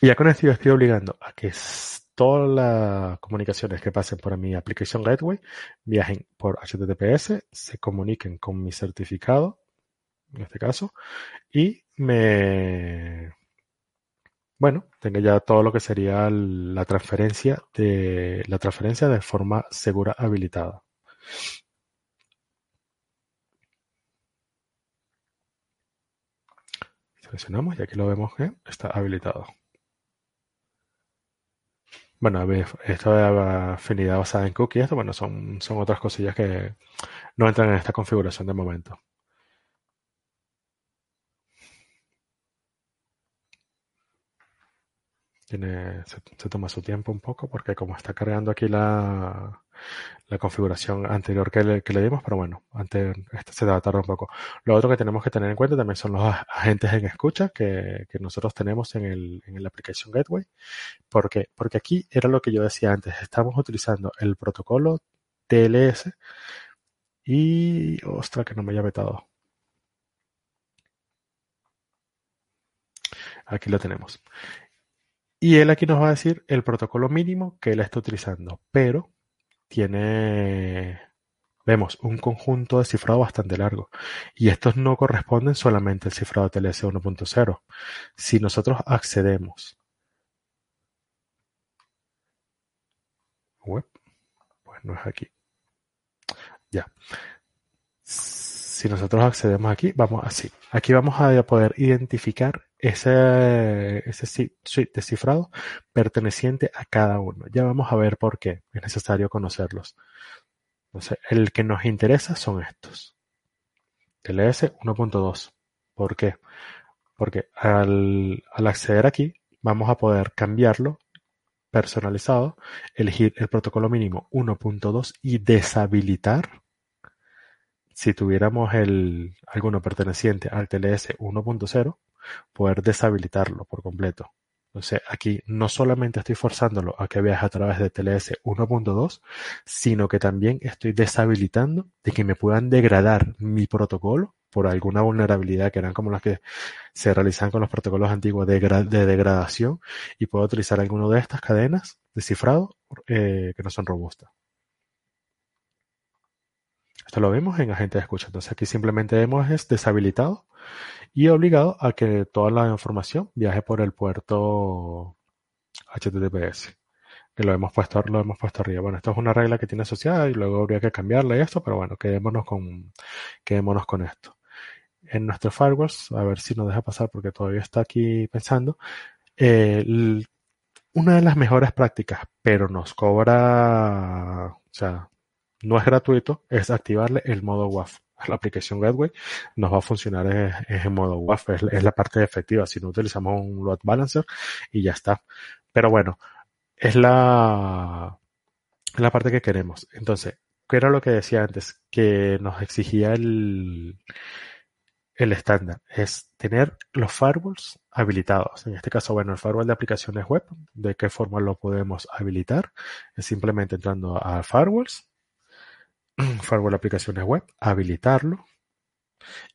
Y ya con esto yo estoy obligando a que todas las comunicaciones que pasen por mi aplicación Gateway viajen por HTTPS, se comuniquen con mi certificado, en este caso, y me bueno, tenga ya todo lo que sería la transferencia de la transferencia de forma segura habilitada. Seleccionamos y aquí lo vemos que está habilitado. Bueno, esto de afinidad basada en cookies, esto, bueno, son, son otras cosillas que no entran en esta configuración de momento. Tiene, se, toma su tiempo un poco porque como está cargando aquí la, la configuración anterior que le, que le dimos, pero bueno, antes este se va a tardar un poco. Lo otro que tenemos que tener en cuenta también son los agentes en escucha que, que nosotros tenemos en, el, en la aplicación Gateway. ¿Por qué? Porque aquí era lo que yo decía antes, estamos utilizando el protocolo TLS y, ostras, que no me haya vetado. Aquí lo tenemos. Y él aquí nos va a decir el protocolo mínimo que él está utilizando, pero tiene, vemos, un conjunto de cifrado bastante largo. Y estos no corresponden solamente al cifrado TLS 1.0. Si nosotros accedemos web, pues no es aquí. Ya si nosotros accedemos aquí, vamos así. Aquí vamos a poder identificar ese, ese suite descifrado perteneciente a cada uno. Ya vamos a ver por qué es necesario conocerlos. Entonces, el que nos interesa son estos. TLS 1.2. ¿Por qué? Porque al, al acceder aquí, vamos a poder cambiarlo personalizado, elegir el protocolo mínimo 1.2 y deshabilitar si tuviéramos el, alguno perteneciente al TLS 1.0, poder deshabilitarlo por completo. Entonces aquí no solamente estoy forzándolo a que viaje a través de TLS 1.2, sino que también estoy deshabilitando de que me puedan degradar mi protocolo por alguna vulnerabilidad que eran como las que se realizan con los protocolos antiguos de, degradación y puedo utilizar alguno de estas cadenas de cifrado eh, que no son robustas. Esto lo vemos en agente de escucha. Entonces aquí simplemente hemos es deshabilitado y obligado a que toda la información viaje por el puerto HTTPS. Que lo hemos puesto, lo hemos puesto arriba. Bueno, esto es una regla que tiene asociada y luego habría que cambiarla y esto, pero bueno, quedémonos con, quedémonos con esto. En nuestro firewalls, a ver si nos deja pasar porque todavía está aquí pensando. una de las mejores prácticas, pero nos cobra, o sea, no es gratuito, es activarle el modo WAF. La aplicación Gateway nos va a funcionar en, modo WAF, es, la parte efectiva. Si no utilizamos un load balancer y ya está. Pero bueno, es la, la parte que queremos. Entonces, ¿qué era lo que decía antes? Que nos exigía el, el estándar. Es tener los firewalls habilitados. En este caso, bueno, el firewall de aplicaciones web, ¿de qué forma lo podemos habilitar? Es simplemente entrando a firewalls, firewall aplicaciones web, habilitarlo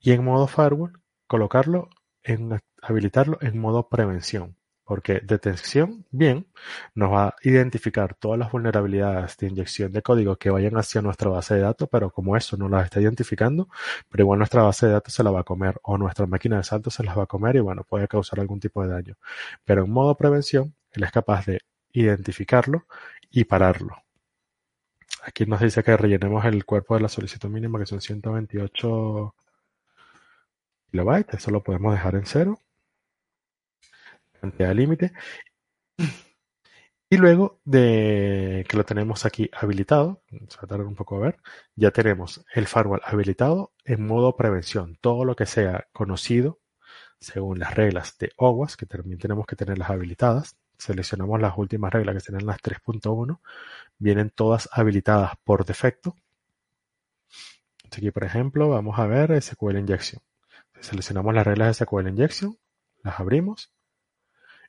y en modo firewall colocarlo en habilitarlo en modo prevención. Porque detección, bien, nos va a identificar todas las vulnerabilidades de inyección de código que vayan hacia nuestra base de datos, pero como eso no las está identificando, pero igual nuestra base de datos se la va a comer o nuestra máquina de salto se las va a comer y bueno, puede causar algún tipo de daño. Pero en modo prevención, él es capaz de identificarlo y pararlo. Aquí nos dice que rellenemos el cuerpo de la solicitud mínima, que son 128 kilobytes. Eso lo podemos dejar en cero. Cantidad límite. Y luego de que lo tenemos aquí habilitado, se va a tardar un poco a ver, ya tenemos el firewall habilitado en modo prevención. Todo lo que sea conocido según las reglas de OWASP, que también tenemos que tenerlas habilitadas, seleccionamos las últimas reglas que serían las 3.1, vienen todas habilitadas por defecto. Aquí, por ejemplo, vamos a ver SQL Injection. Seleccionamos las reglas de SQL Injection, las abrimos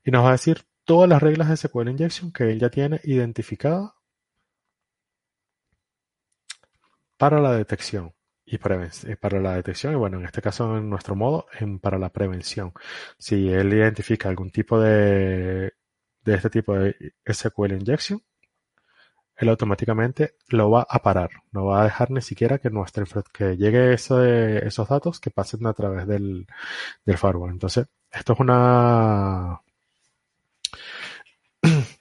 y nos va a decir todas las reglas de SQL Injection que él ya tiene identificada para la detección y eh, para la detección y bueno, en este caso en nuestro modo en, para la prevención. Si él identifica algún tipo de de este tipo de SQL injection, él automáticamente lo va a parar. No va a dejar ni siquiera que nuestra que llegue esos datos que pasen a través del, del firewall. Entonces, esto es una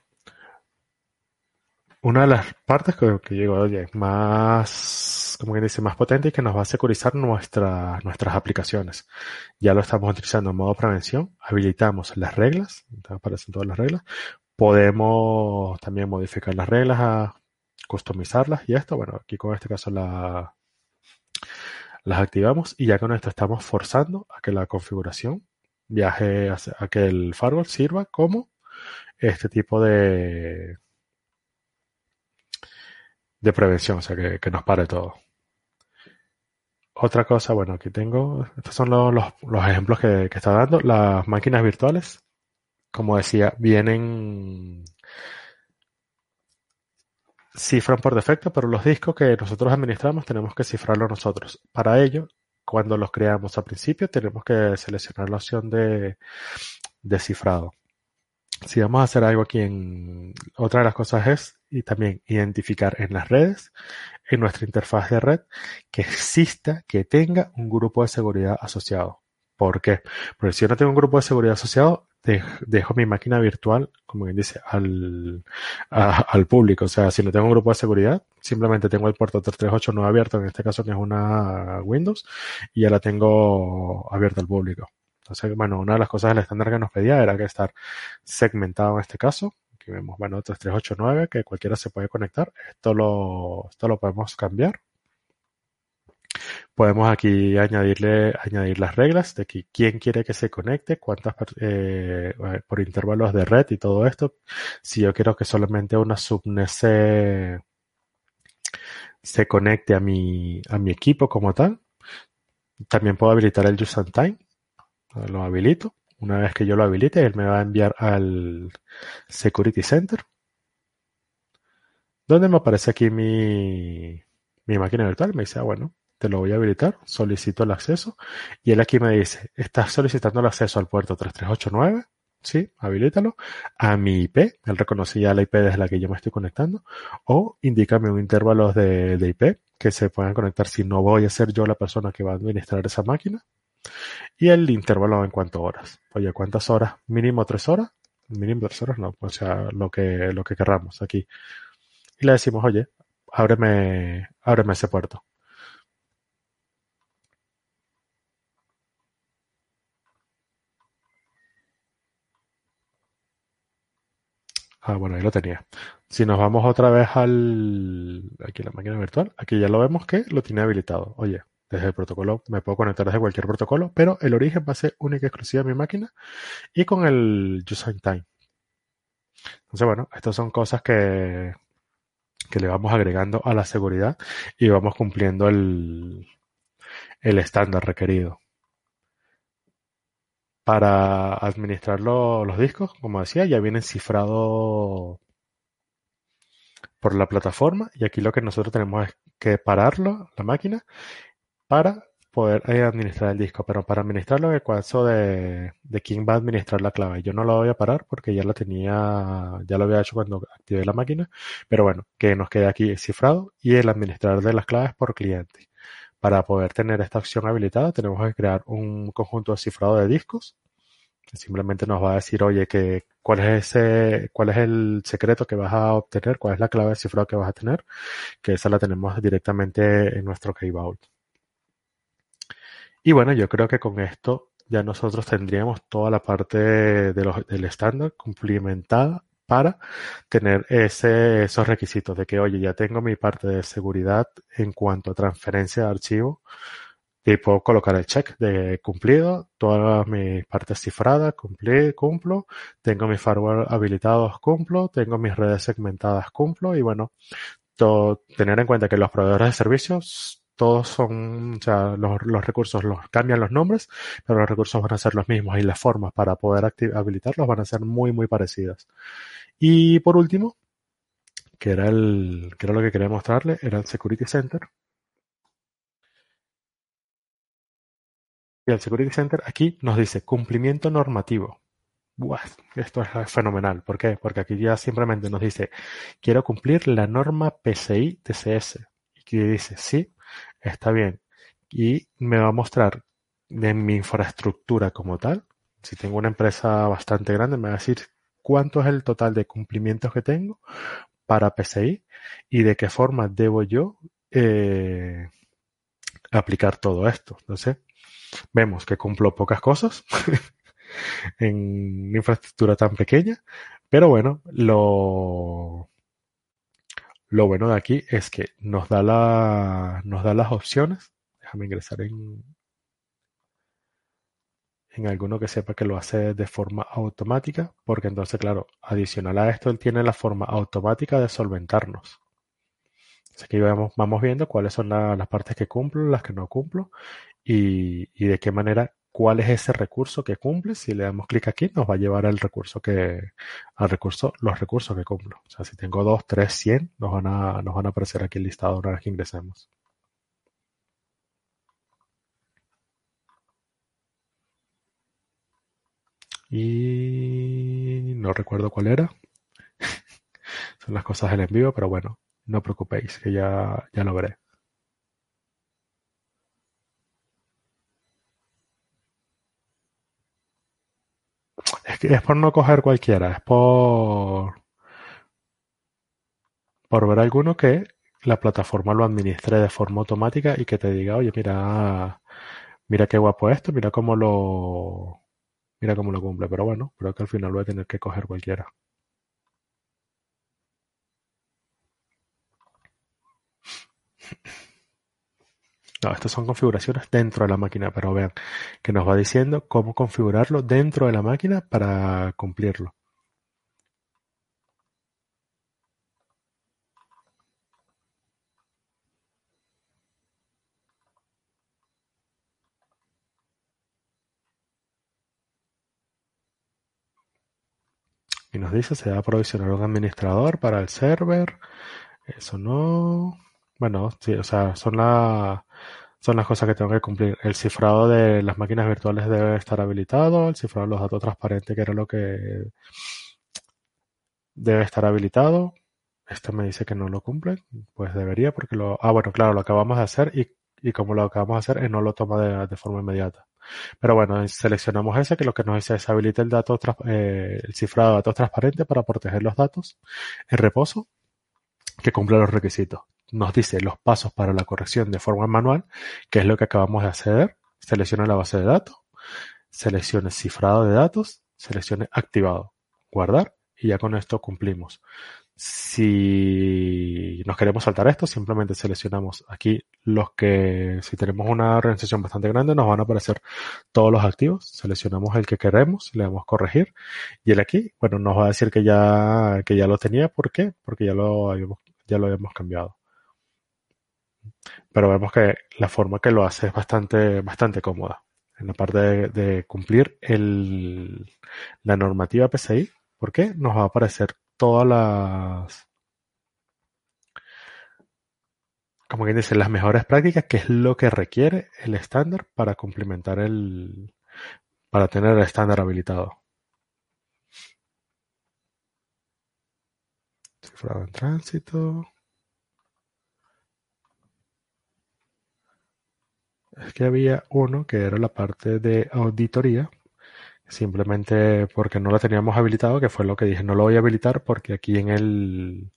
una de las partes que, que llegó oye, más como que dice, más potente y que nos va a securizar nuestra, nuestras aplicaciones. Ya lo estamos utilizando en modo prevención. Habilitamos las reglas, aparecen todas las reglas. Podemos también modificar las reglas, a customizarlas y esto, bueno, aquí con este caso la, las activamos y ya con esto estamos forzando a que la configuración viaje a que el firewall sirva como este tipo de, de prevención, o sea, que, nos pare todo. Otra cosa, bueno, aquí tengo, estos son los, los, ejemplos que, que, está dando. Las máquinas virtuales, como decía, vienen, cifran por defecto, pero los discos que nosotros administramos tenemos que cifrarlo nosotros. Para ello, cuando los creamos al principio, tenemos que seleccionar la opción de, de cifrado si vamos a hacer algo aquí en otra de las cosas es y también identificar en las redes, en nuestra interfaz de red, que exista, que tenga un grupo de seguridad asociado. ¿Por qué? Porque si yo no tengo un grupo de seguridad asociado, dejo mi máquina virtual, como bien dice, al, al público. O sea, si no tengo un grupo de seguridad, simplemente tengo el puerto 3389 abierto, en este caso que es una Windows, y ya la tengo abierta al público. Entonces, bueno, una de las cosas del estándar que nos pedía era que estar segmentado en este caso. Aquí vemos, bueno, 3389, que cualquiera se puede conectar. Esto lo, esto lo podemos cambiar. Podemos aquí añadirle, añadir las reglas de que quién quiere que se conecte, cuántas, eh, por intervalos de red y todo esto. Si yo quiero que solamente una subnet se, se conecte a mi, a mi equipo como tal. También puedo habilitar el use and time lo habilito. Una vez que yo lo habilite, él me va a enviar al Security Center. Donde me aparece aquí mi, mi máquina virtual. Me dice, ah, bueno, te lo voy a habilitar. Solicito el acceso. Y él aquí me dice, estás solicitando el acceso al puerto 3389. Sí, habilítalo. A mi IP. Él reconocía la IP desde la que yo me estoy conectando. O indícame un intervalo de, de IP que se puedan conectar si no voy a ser yo la persona que va a administrar esa máquina. Y el intervalo en cuanto a horas. Oye, ¿cuántas horas? Mínimo tres horas. Mínimo tres horas, no. O sea, lo que, lo que querramos aquí. Y le decimos, oye, ábreme, ábreme ese puerto. Ah, bueno, ahí lo tenía. Si nos vamos otra vez al, aquí la máquina virtual, aquí ya lo vemos que lo tiene habilitado. Oye, desde el protocolo me puedo conectar desde cualquier protocolo, pero el origen va a ser única y exclusiva de mi máquina y con el Use Time. Entonces, bueno, estas son cosas que, que le vamos agregando a la seguridad y vamos cumpliendo el, el estándar requerido. Para administrar los discos, como decía, ya vienen cifrados por la plataforma y aquí lo que nosotros tenemos es que pararlo, la máquina, para poder eh, administrar el disco, pero para administrarlo el caso de, de quién va a administrar la clave. Yo no lo voy a parar porque ya lo tenía, ya lo había hecho cuando activé la máquina, pero bueno, que nos quede aquí cifrado y el administrador de las claves por cliente. Para poder tener esta opción habilitada tenemos que crear un conjunto de cifrado de discos que simplemente nos va a decir, oye, que cuál es ese, cuál es el secreto que vas a obtener, cuál es la clave de cifrado que vas a tener, que esa la tenemos directamente en nuestro Key Vault. Y bueno, yo creo que con esto ya nosotros tendríamos toda la parte del estándar cumplimentada para tener ese, esos requisitos de que, oye, ya tengo mi parte de seguridad en cuanto a transferencia de archivo y puedo colocar el check de cumplido, todas mis partes cifradas, cumplí, cumplo, tengo mi firewall habilitados, cumplo, tengo mis redes segmentadas, cumplo y bueno, tener en cuenta que los proveedores de servicios todos son, o sea, los, recursos los cambian los nombres, pero los recursos van a ser los mismos y las formas para poder habilitarlos van a ser muy, muy parecidas. Y por último, que era el, que era lo que quería mostrarle, era el Security Center. Y el Security Center aquí nos dice cumplimiento normativo. esto es fenomenal. ¿Por qué? Porque aquí ya simplemente nos dice, quiero cumplir la norma PCI TCS. Y aquí dice, sí, está bien. Y me va a mostrar en mi infraestructura como tal. Si tengo una empresa bastante grande, me va a decir cuánto es el total de cumplimientos que tengo para PCI y de qué forma debo yo eh, aplicar todo esto. Entonces, vemos que cumplo pocas cosas en una infraestructura tan pequeña, pero bueno, lo, lo bueno de aquí es que nos da, la, nos da las opciones. Déjame ingresar en, en alguno que sepa que lo hace de forma automática, porque entonces, claro, adicional a esto, él tiene la forma automática de solventarnos. Así que vamos, vamos viendo cuáles son las partes que cumplo, las que no cumplo y, y, de qué manera, cuál es ese recurso que cumple. Si le damos clic aquí, nos va a llevar al recurso que, al recurso, los recursos que cumplo. O sea, si tengo 2, 3, 100, nos van a, nos van a aparecer aquí el listado una vez que ingresemos. Y no recuerdo cuál era. Son las cosas del envío, pero bueno, no preocupéis, que ya, ya lo veré. Es, por no coger cualquiera, es por, por ver alguno que la plataforma lo administre de forma automática y que te diga, oye, mira, mira qué guapo esto, mira cómo lo, mira cómo lo cumple. Pero bueno, creo que al final voy a tener que coger cualquiera. No, estas son configuraciones dentro de la máquina, pero vean que nos va diciendo cómo configurarlo dentro de la máquina para cumplirlo. Y nos dice se va a provisionar un administrador para el server. Eso no. Bueno, sí, o sea, son, la, son las cosas que tengo que cumplir. El cifrado de las máquinas virtuales debe estar habilitado. El cifrado de los datos transparentes, que era lo que debe estar habilitado. Este me dice que no lo cumple. Pues debería, porque lo. Ah, bueno, claro, lo acabamos de hacer y, y como lo acabamos de hacer, él no lo toma de, forma inmediata. Pero bueno, seleccionamos ese que lo que nos dice es habilita el dato, eh, el cifrado de datos transparente para proteger los datos en reposo que cumple los requisitos. Nos dice los pasos para la corrección de forma manual, que es lo que acabamos de hacer. Seleccione la base de datos, seleccione cifrado de datos, seleccione activado, guardar y ya con esto cumplimos. Si nos queremos saltar esto, simplemente seleccionamos aquí los que, si tenemos una organización bastante grande, nos van a aparecer todos los activos. Seleccionamos el que queremos, le damos corregir. Y el aquí, bueno, nos va a decir que ya, que ya lo tenía. ¿Por qué? Porque ya lo habíamos, ya lo habíamos cambiado. Pero vemos que la forma que lo hace es bastante, bastante cómoda. En la parte de, cumplir la normativa PCI, ¿por qué? Nos va a aparecer todas las, como quien dice, las mejores prácticas, que es lo que requiere el estándar para complementar el, para tener el estándar habilitado. Cifrado en tránsito. Es que había uno que era la parte de auditoría, simplemente porque no lo teníamos habilitado, que fue lo que dije, no lo voy a habilitar porque aquí en el,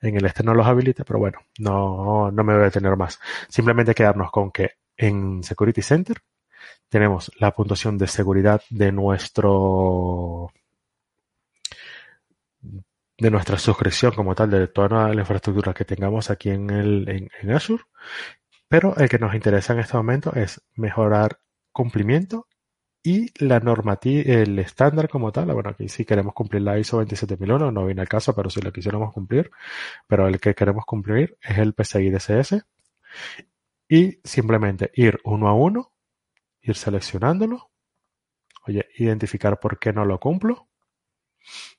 en el este no los habilita, pero bueno, no, no me voy a detener más. Simplemente quedarnos con que en Security Center tenemos la puntuación de seguridad de nuestro de nuestra suscripción como tal, de toda la infraestructura que tengamos aquí en, el, en, en Azure, pero el que nos interesa en este momento es mejorar cumplimiento y la normativa, el estándar como tal, bueno, aquí si queremos cumplir la ISO 27001, no viene al caso, pero si lo quisiéramos cumplir, pero el que queremos cumplir es el PCI DSS. Y simplemente ir uno a uno, ir seleccionándolo, oye, identificar por qué no lo cumplo.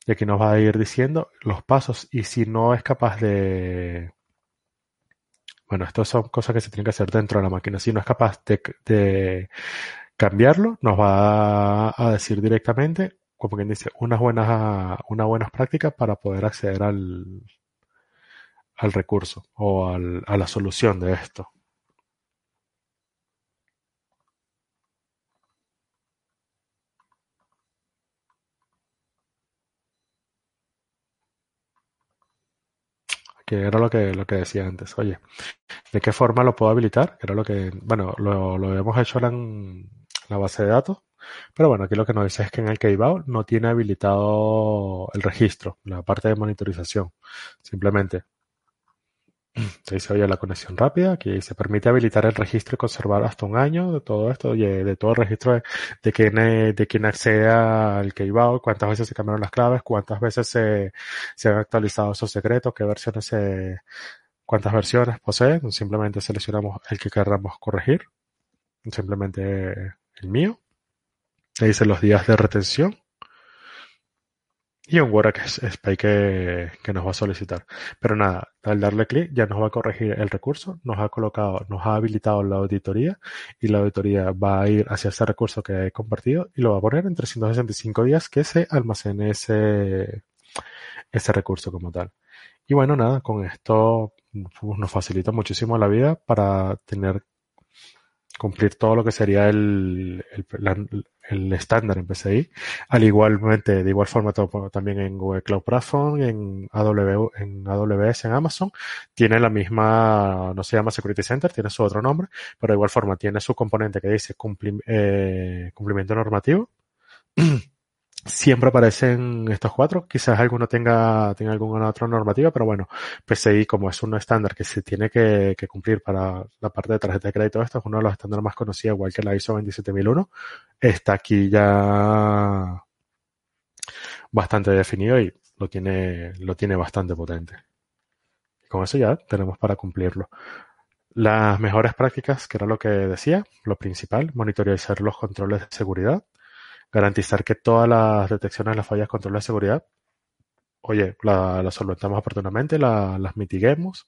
Y aquí nos va a ir diciendo los pasos y si no es capaz de, bueno, estas son cosas que se tienen que hacer dentro de la máquina. Si no es capaz de, cambiarlo, nos va a decir directamente, como quien dice, unas buenas, unas buenas prácticas para poder acceder al, al recurso o a la solución de esto. Que era lo que, lo que decía antes. Oye, ¿de qué forma lo puedo habilitar? Era lo que, bueno, lo, lo habíamos hecho en la base de datos, pero bueno, aquí lo que nos dice es que en el Keybao no tiene habilitado el registro, la parte de monitorización. Simplemente te dice, oye, la conexión rápida, que se permite habilitar el registro y conservar hasta un año de todo esto, oye, de todo el registro de, de quien, de quien accede al Keybao, cuántas veces se cambiaron las claves, cuántas veces se, se han actualizado esos secretos, qué versiones se, cuántas versiones poseen. Simplemente seleccionamos el que queramos corregir. Simplemente el mío. Te dice los días de retención y un WordSpace que, que nos va a solicitar. Pero nada, al darle clic ya nos va a corregir el recurso, nos ha colocado, nos ha habilitado la auditoría y la auditoría va a ir hacia ese recurso que he compartido y lo va a poner en 365 días que se almacene ese, ese recurso como tal. Y bueno, nada, con esto nos facilita muchísimo la vida para tener cumplir todo lo que sería el, el, el estándar en PCI, al igualmente, de igual forma también en Google Cloud Platform, en AWS, en Amazon, tiene la misma, no se llama Security Center, tiene su otro nombre, pero de igual forma tiene su componente que dice eh, cumplimiento normativo Siempre aparecen estos cuatro, quizás alguno tenga, tenga alguna otra normativa, pero bueno, PCI como es un estándar que se tiene que, cumplir para la parte de tarjeta de crédito, esto es uno de los estándares más conocidos, igual que la ISO 27001, está aquí ya bastante definido y lo tiene, lo tiene bastante potente. Y con eso ya tenemos para cumplirlo. Las mejores prácticas, que era lo que decía, lo principal, monitorizar los controles de seguridad, garantizar que todas las detecciones de las fallas control de seguridad, oye, las la solventamos oportunamente, la, las mitiguemos,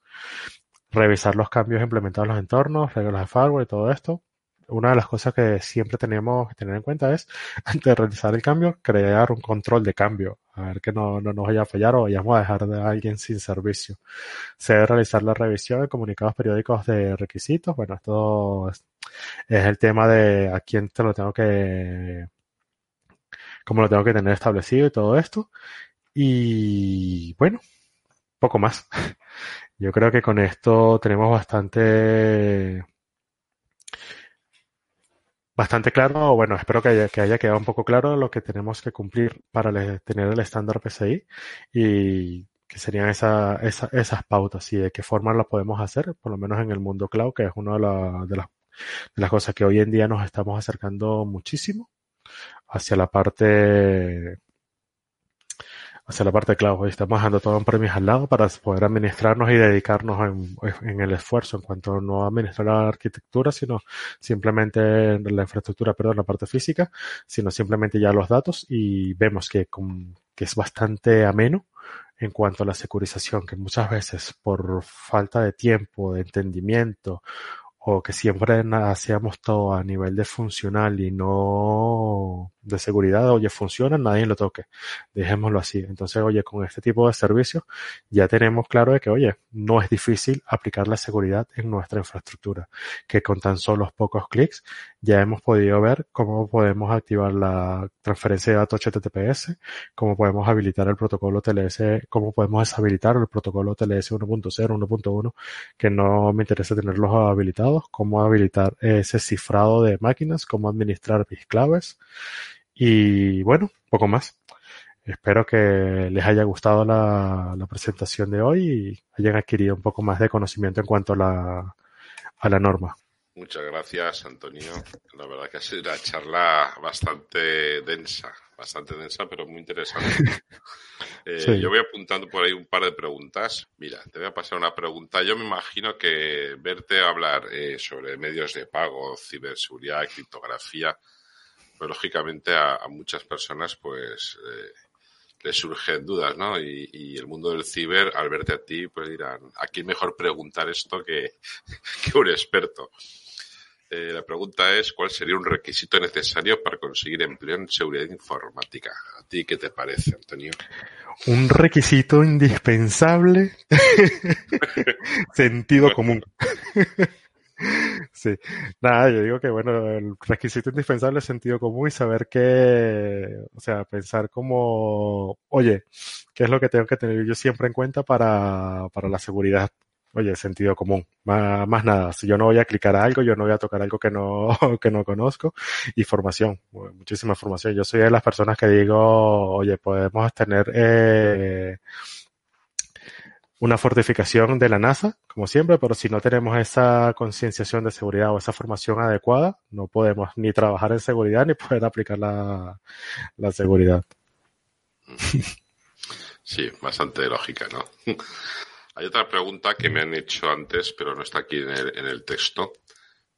revisar los cambios implementados en los entornos, reglas de firewall y todo esto. Una de las cosas que siempre tenemos que tener en cuenta es, antes de realizar el cambio, crear un control de cambio. A ver que no, no nos vaya a fallar o vayamos a dejar de alguien sin servicio. Se debe realizar la revisión de comunicados periódicos de requisitos. Bueno, esto es, es el tema de a quién te lo tengo que cómo lo tengo que tener establecido y todo esto. Y bueno, poco más. Yo creo que con esto tenemos bastante bastante claro, bueno, espero que haya, que haya, quedado un poco claro lo que tenemos que cumplir para tener el estándar PCI y que serían esa, esa, esas pautas y de qué forma lo podemos hacer, por lo menos en el mundo cloud, que es una de, de, las, de las cosas que hoy en día nos estamos acercando muchísimo hacia la parte hacia la parte cloud. Estamos dejando todo en premis al lado para poder administrarnos y dedicarnos en, el esfuerzo en cuanto no administrar la arquitectura, sino simplemente la infraestructura, perdón, la parte física, sino simplemente ya los datos y vemos que, que es bastante ameno en cuanto a la securización, que muchas veces por falta de tiempo, de entendimiento o que siempre hacíamos todo a nivel de funcional y no de seguridad, oye, funciona, nadie lo toque, dejémoslo así. Entonces, oye, con este tipo de servicios ya tenemos claro de que, oye, no es difícil aplicar la seguridad en nuestra infraestructura, que con tan solo pocos clics ya hemos podido ver cómo podemos activar la transferencia de datos HTTPS, cómo podemos habilitar el protocolo TLS, cómo podemos deshabilitar el protocolo TLS 1.0, 1.1, que no me interesa tenerlos habilitados, cómo habilitar ese cifrado de máquinas, cómo administrar mis claves y bueno, poco más. Espero que les haya gustado la, presentación de hoy y hayan adquirido un poco más de conocimiento en cuanto a la norma. Muchas gracias, Antonio. La verdad que ha sido una charla bastante densa, bastante densa, pero muy interesante. Eh, yo voy apuntando por ahí un par de preguntas. Mira, te voy a pasar una pregunta. Yo me imagino que verte hablar eh, sobre medios de pago, ciberseguridad, criptografía, pues lógicamente a, muchas personas pues eh, les surgen dudas, ¿no? Y, y, el mundo del ciber, al verte a ti, pues dirán, ¿a quién mejor preguntar esto que, que un experto? Eh, la pregunta es, ¿cuál sería un requisito necesario para conseguir empleo en seguridad informática? ¿A ti qué te parece, Antonio? Un requisito indispensable. Sentido común. Sí, nada, yo digo que bueno, el requisito indispensable es sentido común y saber que, o sea, pensar como, oye, ¿qué es lo que tengo que tener yo siempre en cuenta para, para la seguridad? Oye, sentido común, más, nada. Si yo no voy a clicar a algo, yo no voy a tocar algo que no, que no conozco. Y formación, muchísima formación. Yo soy de las personas que digo, oye, podemos tener eh, una fortificación de la NASA, como siempre, pero si no tenemos esa concienciación de seguridad o esa formación adecuada, no podemos ni trabajar en seguridad ni poder aplicar la, la seguridad. Sí, bastante lógica, ¿no? Hay otra pregunta que me han hecho antes, pero no está aquí en el, texto.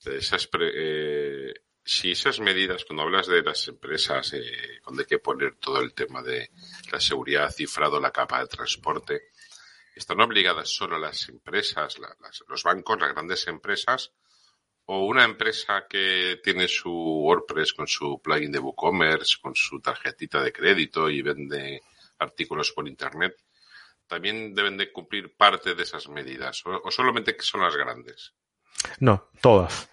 Eh, si esas medidas, cuando hablas de las empresas, eh, donde hay que poner todo el tema de la seguridad cifrado, la capa de transporte, ¿Están obligadas solo las empresas, los bancos, las grandes empresas? ¿O una empresa que tiene su WordPress con su plugin de WooCommerce, con su tarjetita de crédito y vende artículos por Internet, también deben de cumplir parte de esas medidas? ¿O, solamente que son las grandes? No, todas.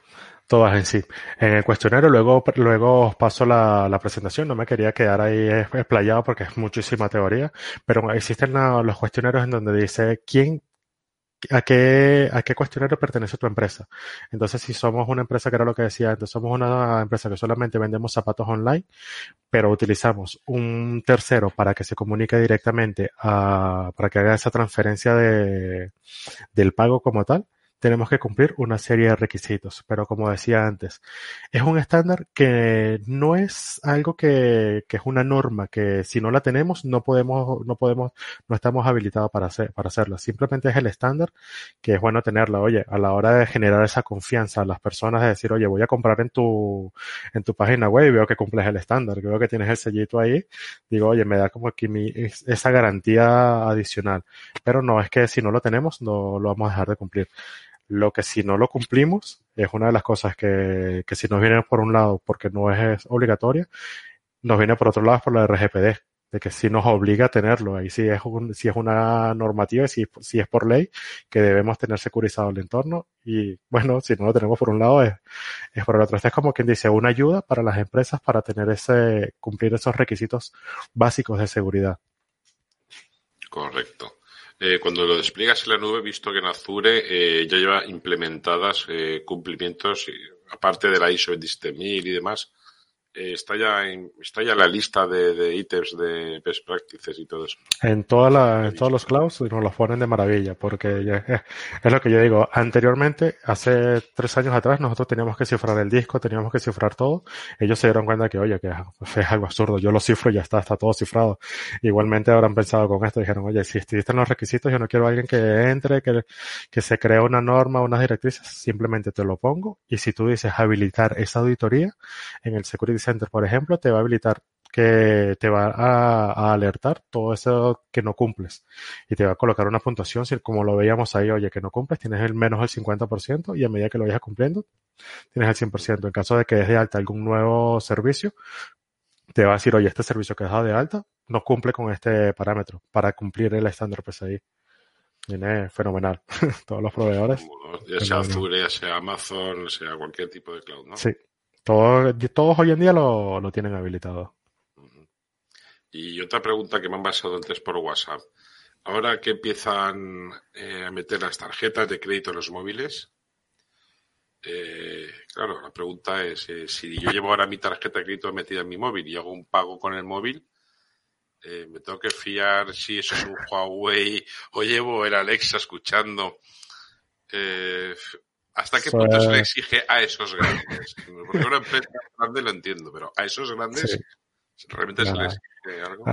Todas en sí. En el cuestionario luego, luego os paso la, la presentación. No me quería quedar ahí explayado porque es muchísima teoría. Pero existen los cuestionarios en donde dice quién ¿A qué, ¿A qué cuestionario pertenece tu empresa? Entonces, si somos una empresa, que era lo que decía antes, somos una empresa que solamente vendemos zapatos online, pero utilizamos un tercero para que se comunique directamente a, para que haga esa transferencia de, del pago como tal, tenemos que cumplir una serie de requisitos. Pero como decía antes, es un estándar que no es algo que, que, es una norma, que si no la tenemos no podemos, no podemos, no estamos habilitados para hacer, para hacerla. Simplemente es el estándar que es bueno tenerla. Oye, a la hora de generar esa confianza a las personas de decir, oye, voy a comprar en tu, en tu página web y veo que cumples el estándar, veo que tienes el sellito ahí, digo, oye, me da como aquí mi, esa garantía adicional. Pero no es que si no lo tenemos, no lo vamos a dejar de cumplir. Lo que si no lo cumplimos es una de las cosas que, que si nos viene por un lado porque no es obligatoria, nos viene por otro lado por la RGPD, de que si nos obliga a tenerlo. Ahí sí es, un, si es una normativa y si, si es por ley que debemos tener securizado el entorno. Y bueno, si no lo tenemos por un lado es, es por el otro. Este es como quien dice una ayuda para las empresas para tener ese, cumplir esos requisitos básicos de seguridad. Correcto. Eh, cuando lo despliegas en la nube, visto que en Azure eh, ya lleva implementadas eh, cumplimientos, aparte de la ISO 27000 y demás, eh, está ya en, está ya la lista de, de, ítems de best practices y todo eso. En, toda la, en todos los clouds nos los ponen de maravilla, porque ya, es lo que yo digo. Anteriormente, hace tres años atrás, nosotros teníamos que cifrar el disco, teníamos que cifrar todo. Ellos se dieron cuenta que, oye, que es algo absurdo. Yo lo cifro y ya está, está todo cifrado. Igualmente habrán pensado con esto, dijeron, oye, si existen los requisitos, yo no quiero a alguien que entre, que, que se cree una norma, unas directrices, simplemente te lo pongo. Y si tú dices habilitar esa auditoría en el Security Center, por ejemplo, te va a habilitar que te va a, alertar todo eso que no cumples y te va a colocar una puntuación, si como lo veíamos ahí, oye, que no cumples, tienes el menos el 50% y a medida que lo vayas cumpliendo, tienes el 100%. En caso de que des de alta algún nuevo servicio, te va a decir, oye, este servicio que has dado de alta no cumple con este parámetro para cumplir el estándar PCI. Viene fenomenal. Todos los proveedores. Ya sea Azure, ya sea Amazon, sea cualquier tipo de cloud, ¿no? Sí, todos hoy en día lo, lo, tienen habilitado. Y otra pregunta que me han pasado antes por WhatsApp. Ahora que empiezan eh, a meter las tarjetas de crédito en los móviles, eh, claro, la pregunta es, eh, si yo llevo ahora mi tarjeta de crédito metida en mi móvil y hago un pago con el móvil, me tengo que fiar si eso es un Huawei o llevo el Alexa escuchando. ¿Hasta qué punto se le exige a esos grandes? Porque una empresa grande lo entiendo, pero a esos grandes realmente se les exige algo.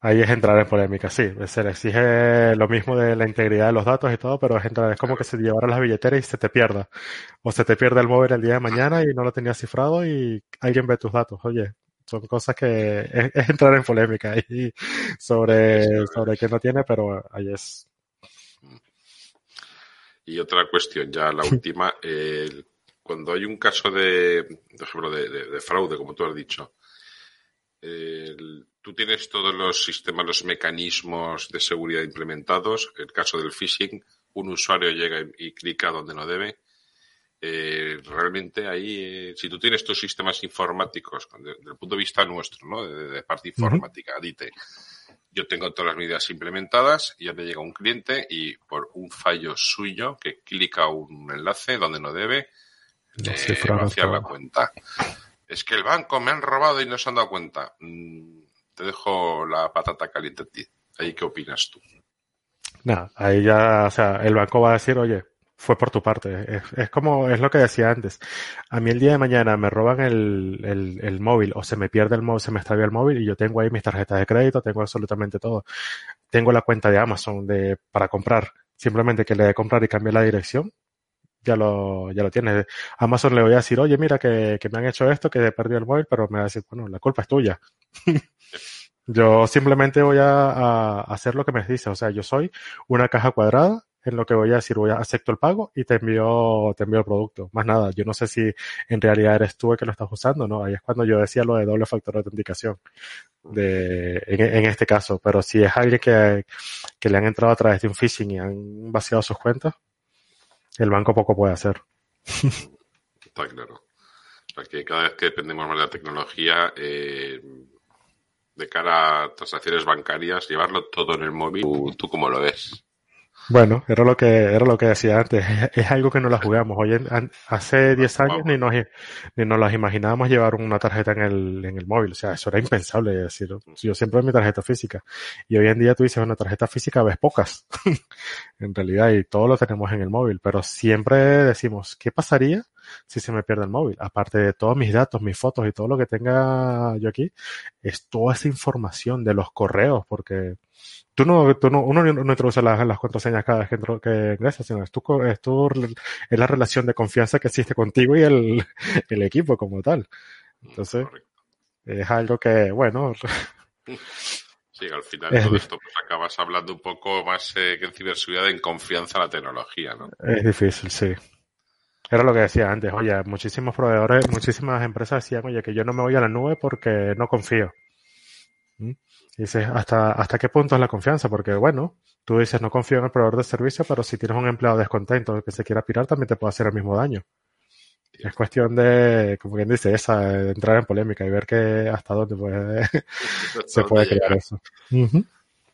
Ahí es entrar en polémica, sí. Se le exige lo mismo de la integridad de los datos y todo, pero es entrar, es como que se te llevara las billeteras y se te pierda. O se te pierde el móvil el día de mañana y no lo tenías cifrado y alguien ve tus datos. Oye, son cosas que es, entrar en polémica ahí sobre, sobre qué no tiene, pero ahí es y otra cuestión, ya la última, eh, cuando hay un caso de, por ejemplo, de, de, de fraude, como tú has dicho, eh, tú tienes todos los sistemas, los mecanismos de seguridad implementados. El caso del phishing, un usuario llega y, y clica donde no debe. eh, realmente ahí, eh, si tú tienes tus sistemas informáticos, desde el punto de vista nuestro, ¿no? De, parte informática, dite, yo tengo todas las medidas implementadas, ya me llega un cliente y por un fallo suyo que clica un enlace donde no debe, no vaciar la cuenta. Es que el banco me han robado y no se han dado cuenta. Mm, te dejo la patata caliente a ti. ¿Ahí qué opinas tú? Nada, ahí ya, o sea, el banco va a decir, oye, fue por tu parte. Es, como, es lo que decía antes. A mí el día de mañana me roban el, el, el, móvil o se me pierde el móvil, se me extravía el móvil y yo tengo ahí mis tarjetas de crédito, tengo absolutamente todo. Tengo la cuenta de Amazon de, para comprar. Simplemente que le dé comprar y cambie la dirección. Ya lo, ya lo tiene. Amazon le voy a decir, oye, mira que, que me han hecho esto, que he perdido el móvil, pero me va a decir, bueno, la culpa es tuya. yo simplemente voy a, a hacer lo que me dice. O sea, yo soy una caja cuadrada en lo que voy a decir, voy a acepto el pago y te envío, te envío el producto. Más nada, yo no sé si en realidad eres tú el que lo estás usando, ¿no? Ahí es cuando yo decía lo de doble factor de autenticación en, este caso. Pero si es alguien que, que le han entrado a través de un phishing y han vaciado sus cuentas, el banco poco puede hacer. Está claro. Porque cada vez que dependemos más de la tecnología, eh, de cara a transacciones bancarias, llevarlo todo en el móvil, ¿tú, tú cómo lo ves? Bueno, era lo que era lo que decía antes. Es algo que no la jugamos. Hoy hace 10 años ni nos, ni nos las imaginábamos llevar una tarjeta en el, en el móvil. O sea, eso era impensable. decir, yo siempre mi tarjeta física. Y hoy en día tú dices una tarjeta física, ves pocas. en realidad, y todo lo tenemos en el móvil. Pero siempre decimos, ¿qué pasaría si se me pierde el móvil? Aparte de todos mis datos, mis fotos y todo lo que tenga yo aquí, es toda esa información de los correos, porque tú no, tú no, uno no introduce las, las contraseñas cada vez que, que ingresa, sino es tu, es tu, es la relación de confianza que existe contigo y el, el equipo como tal. Entonces, es algo que, bueno. Sí, al final todo esto pues acabas hablando un poco más eh, que en ciberseguridad en confianza a la tecnología, ¿no? Es difícil, sí. Era lo que decía antes, oye, muchísimos proveedores, muchísimas empresas decían, oye, que yo no me voy a la nube porque no confío. ¿Mm? dices, ¿hasta, ¿hasta qué punto es la confianza? Porque, bueno, tú dices, no confío en el proveedor de servicio, pero si tienes un empleado descontento que se quiera pirar, también te puede hacer el mismo daño. Es cuestión de, como quien dice, esa, de entrar en polémica y ver que hasta dónde puede, se puede crear eso.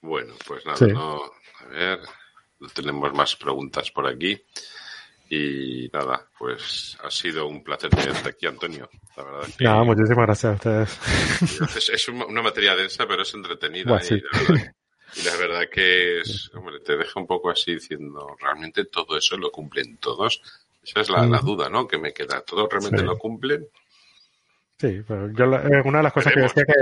Bueno, pues nada, no, a ver, tenemos más preguntas por aquí. Y nada, pues ha sido un placer tenerte aquí, Antonio. La verdad que... muchísimas gracias a ustedes. Es, una materia densa, pero es entretenida. y, la verdad, que es, hombre, te deja un poco así diciendo, ¿realmente todo eso lo cumplen todos? Esa es la, duda, ¿no? Que me queda. ¿Todos realmente lo cumplen? Sí, pero yo eh, una de las cosas que decía que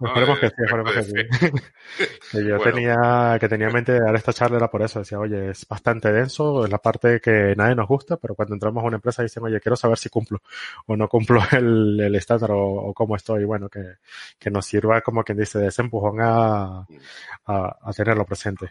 esperemos, que sí, esperemos que sí. que yo tenía que tenía en mente de dar esta charla era por eso, decía, oye, es bastante denso, es la parte que nadie nos gusta, pero cuando entramos a una empresa dicen, oye, quiero saber si cumplo o no cumplo el, el estándar o, cómo estoy, bueno, que, que nos sirva como quien dice de ese empujón a, a, a tenerlo presente.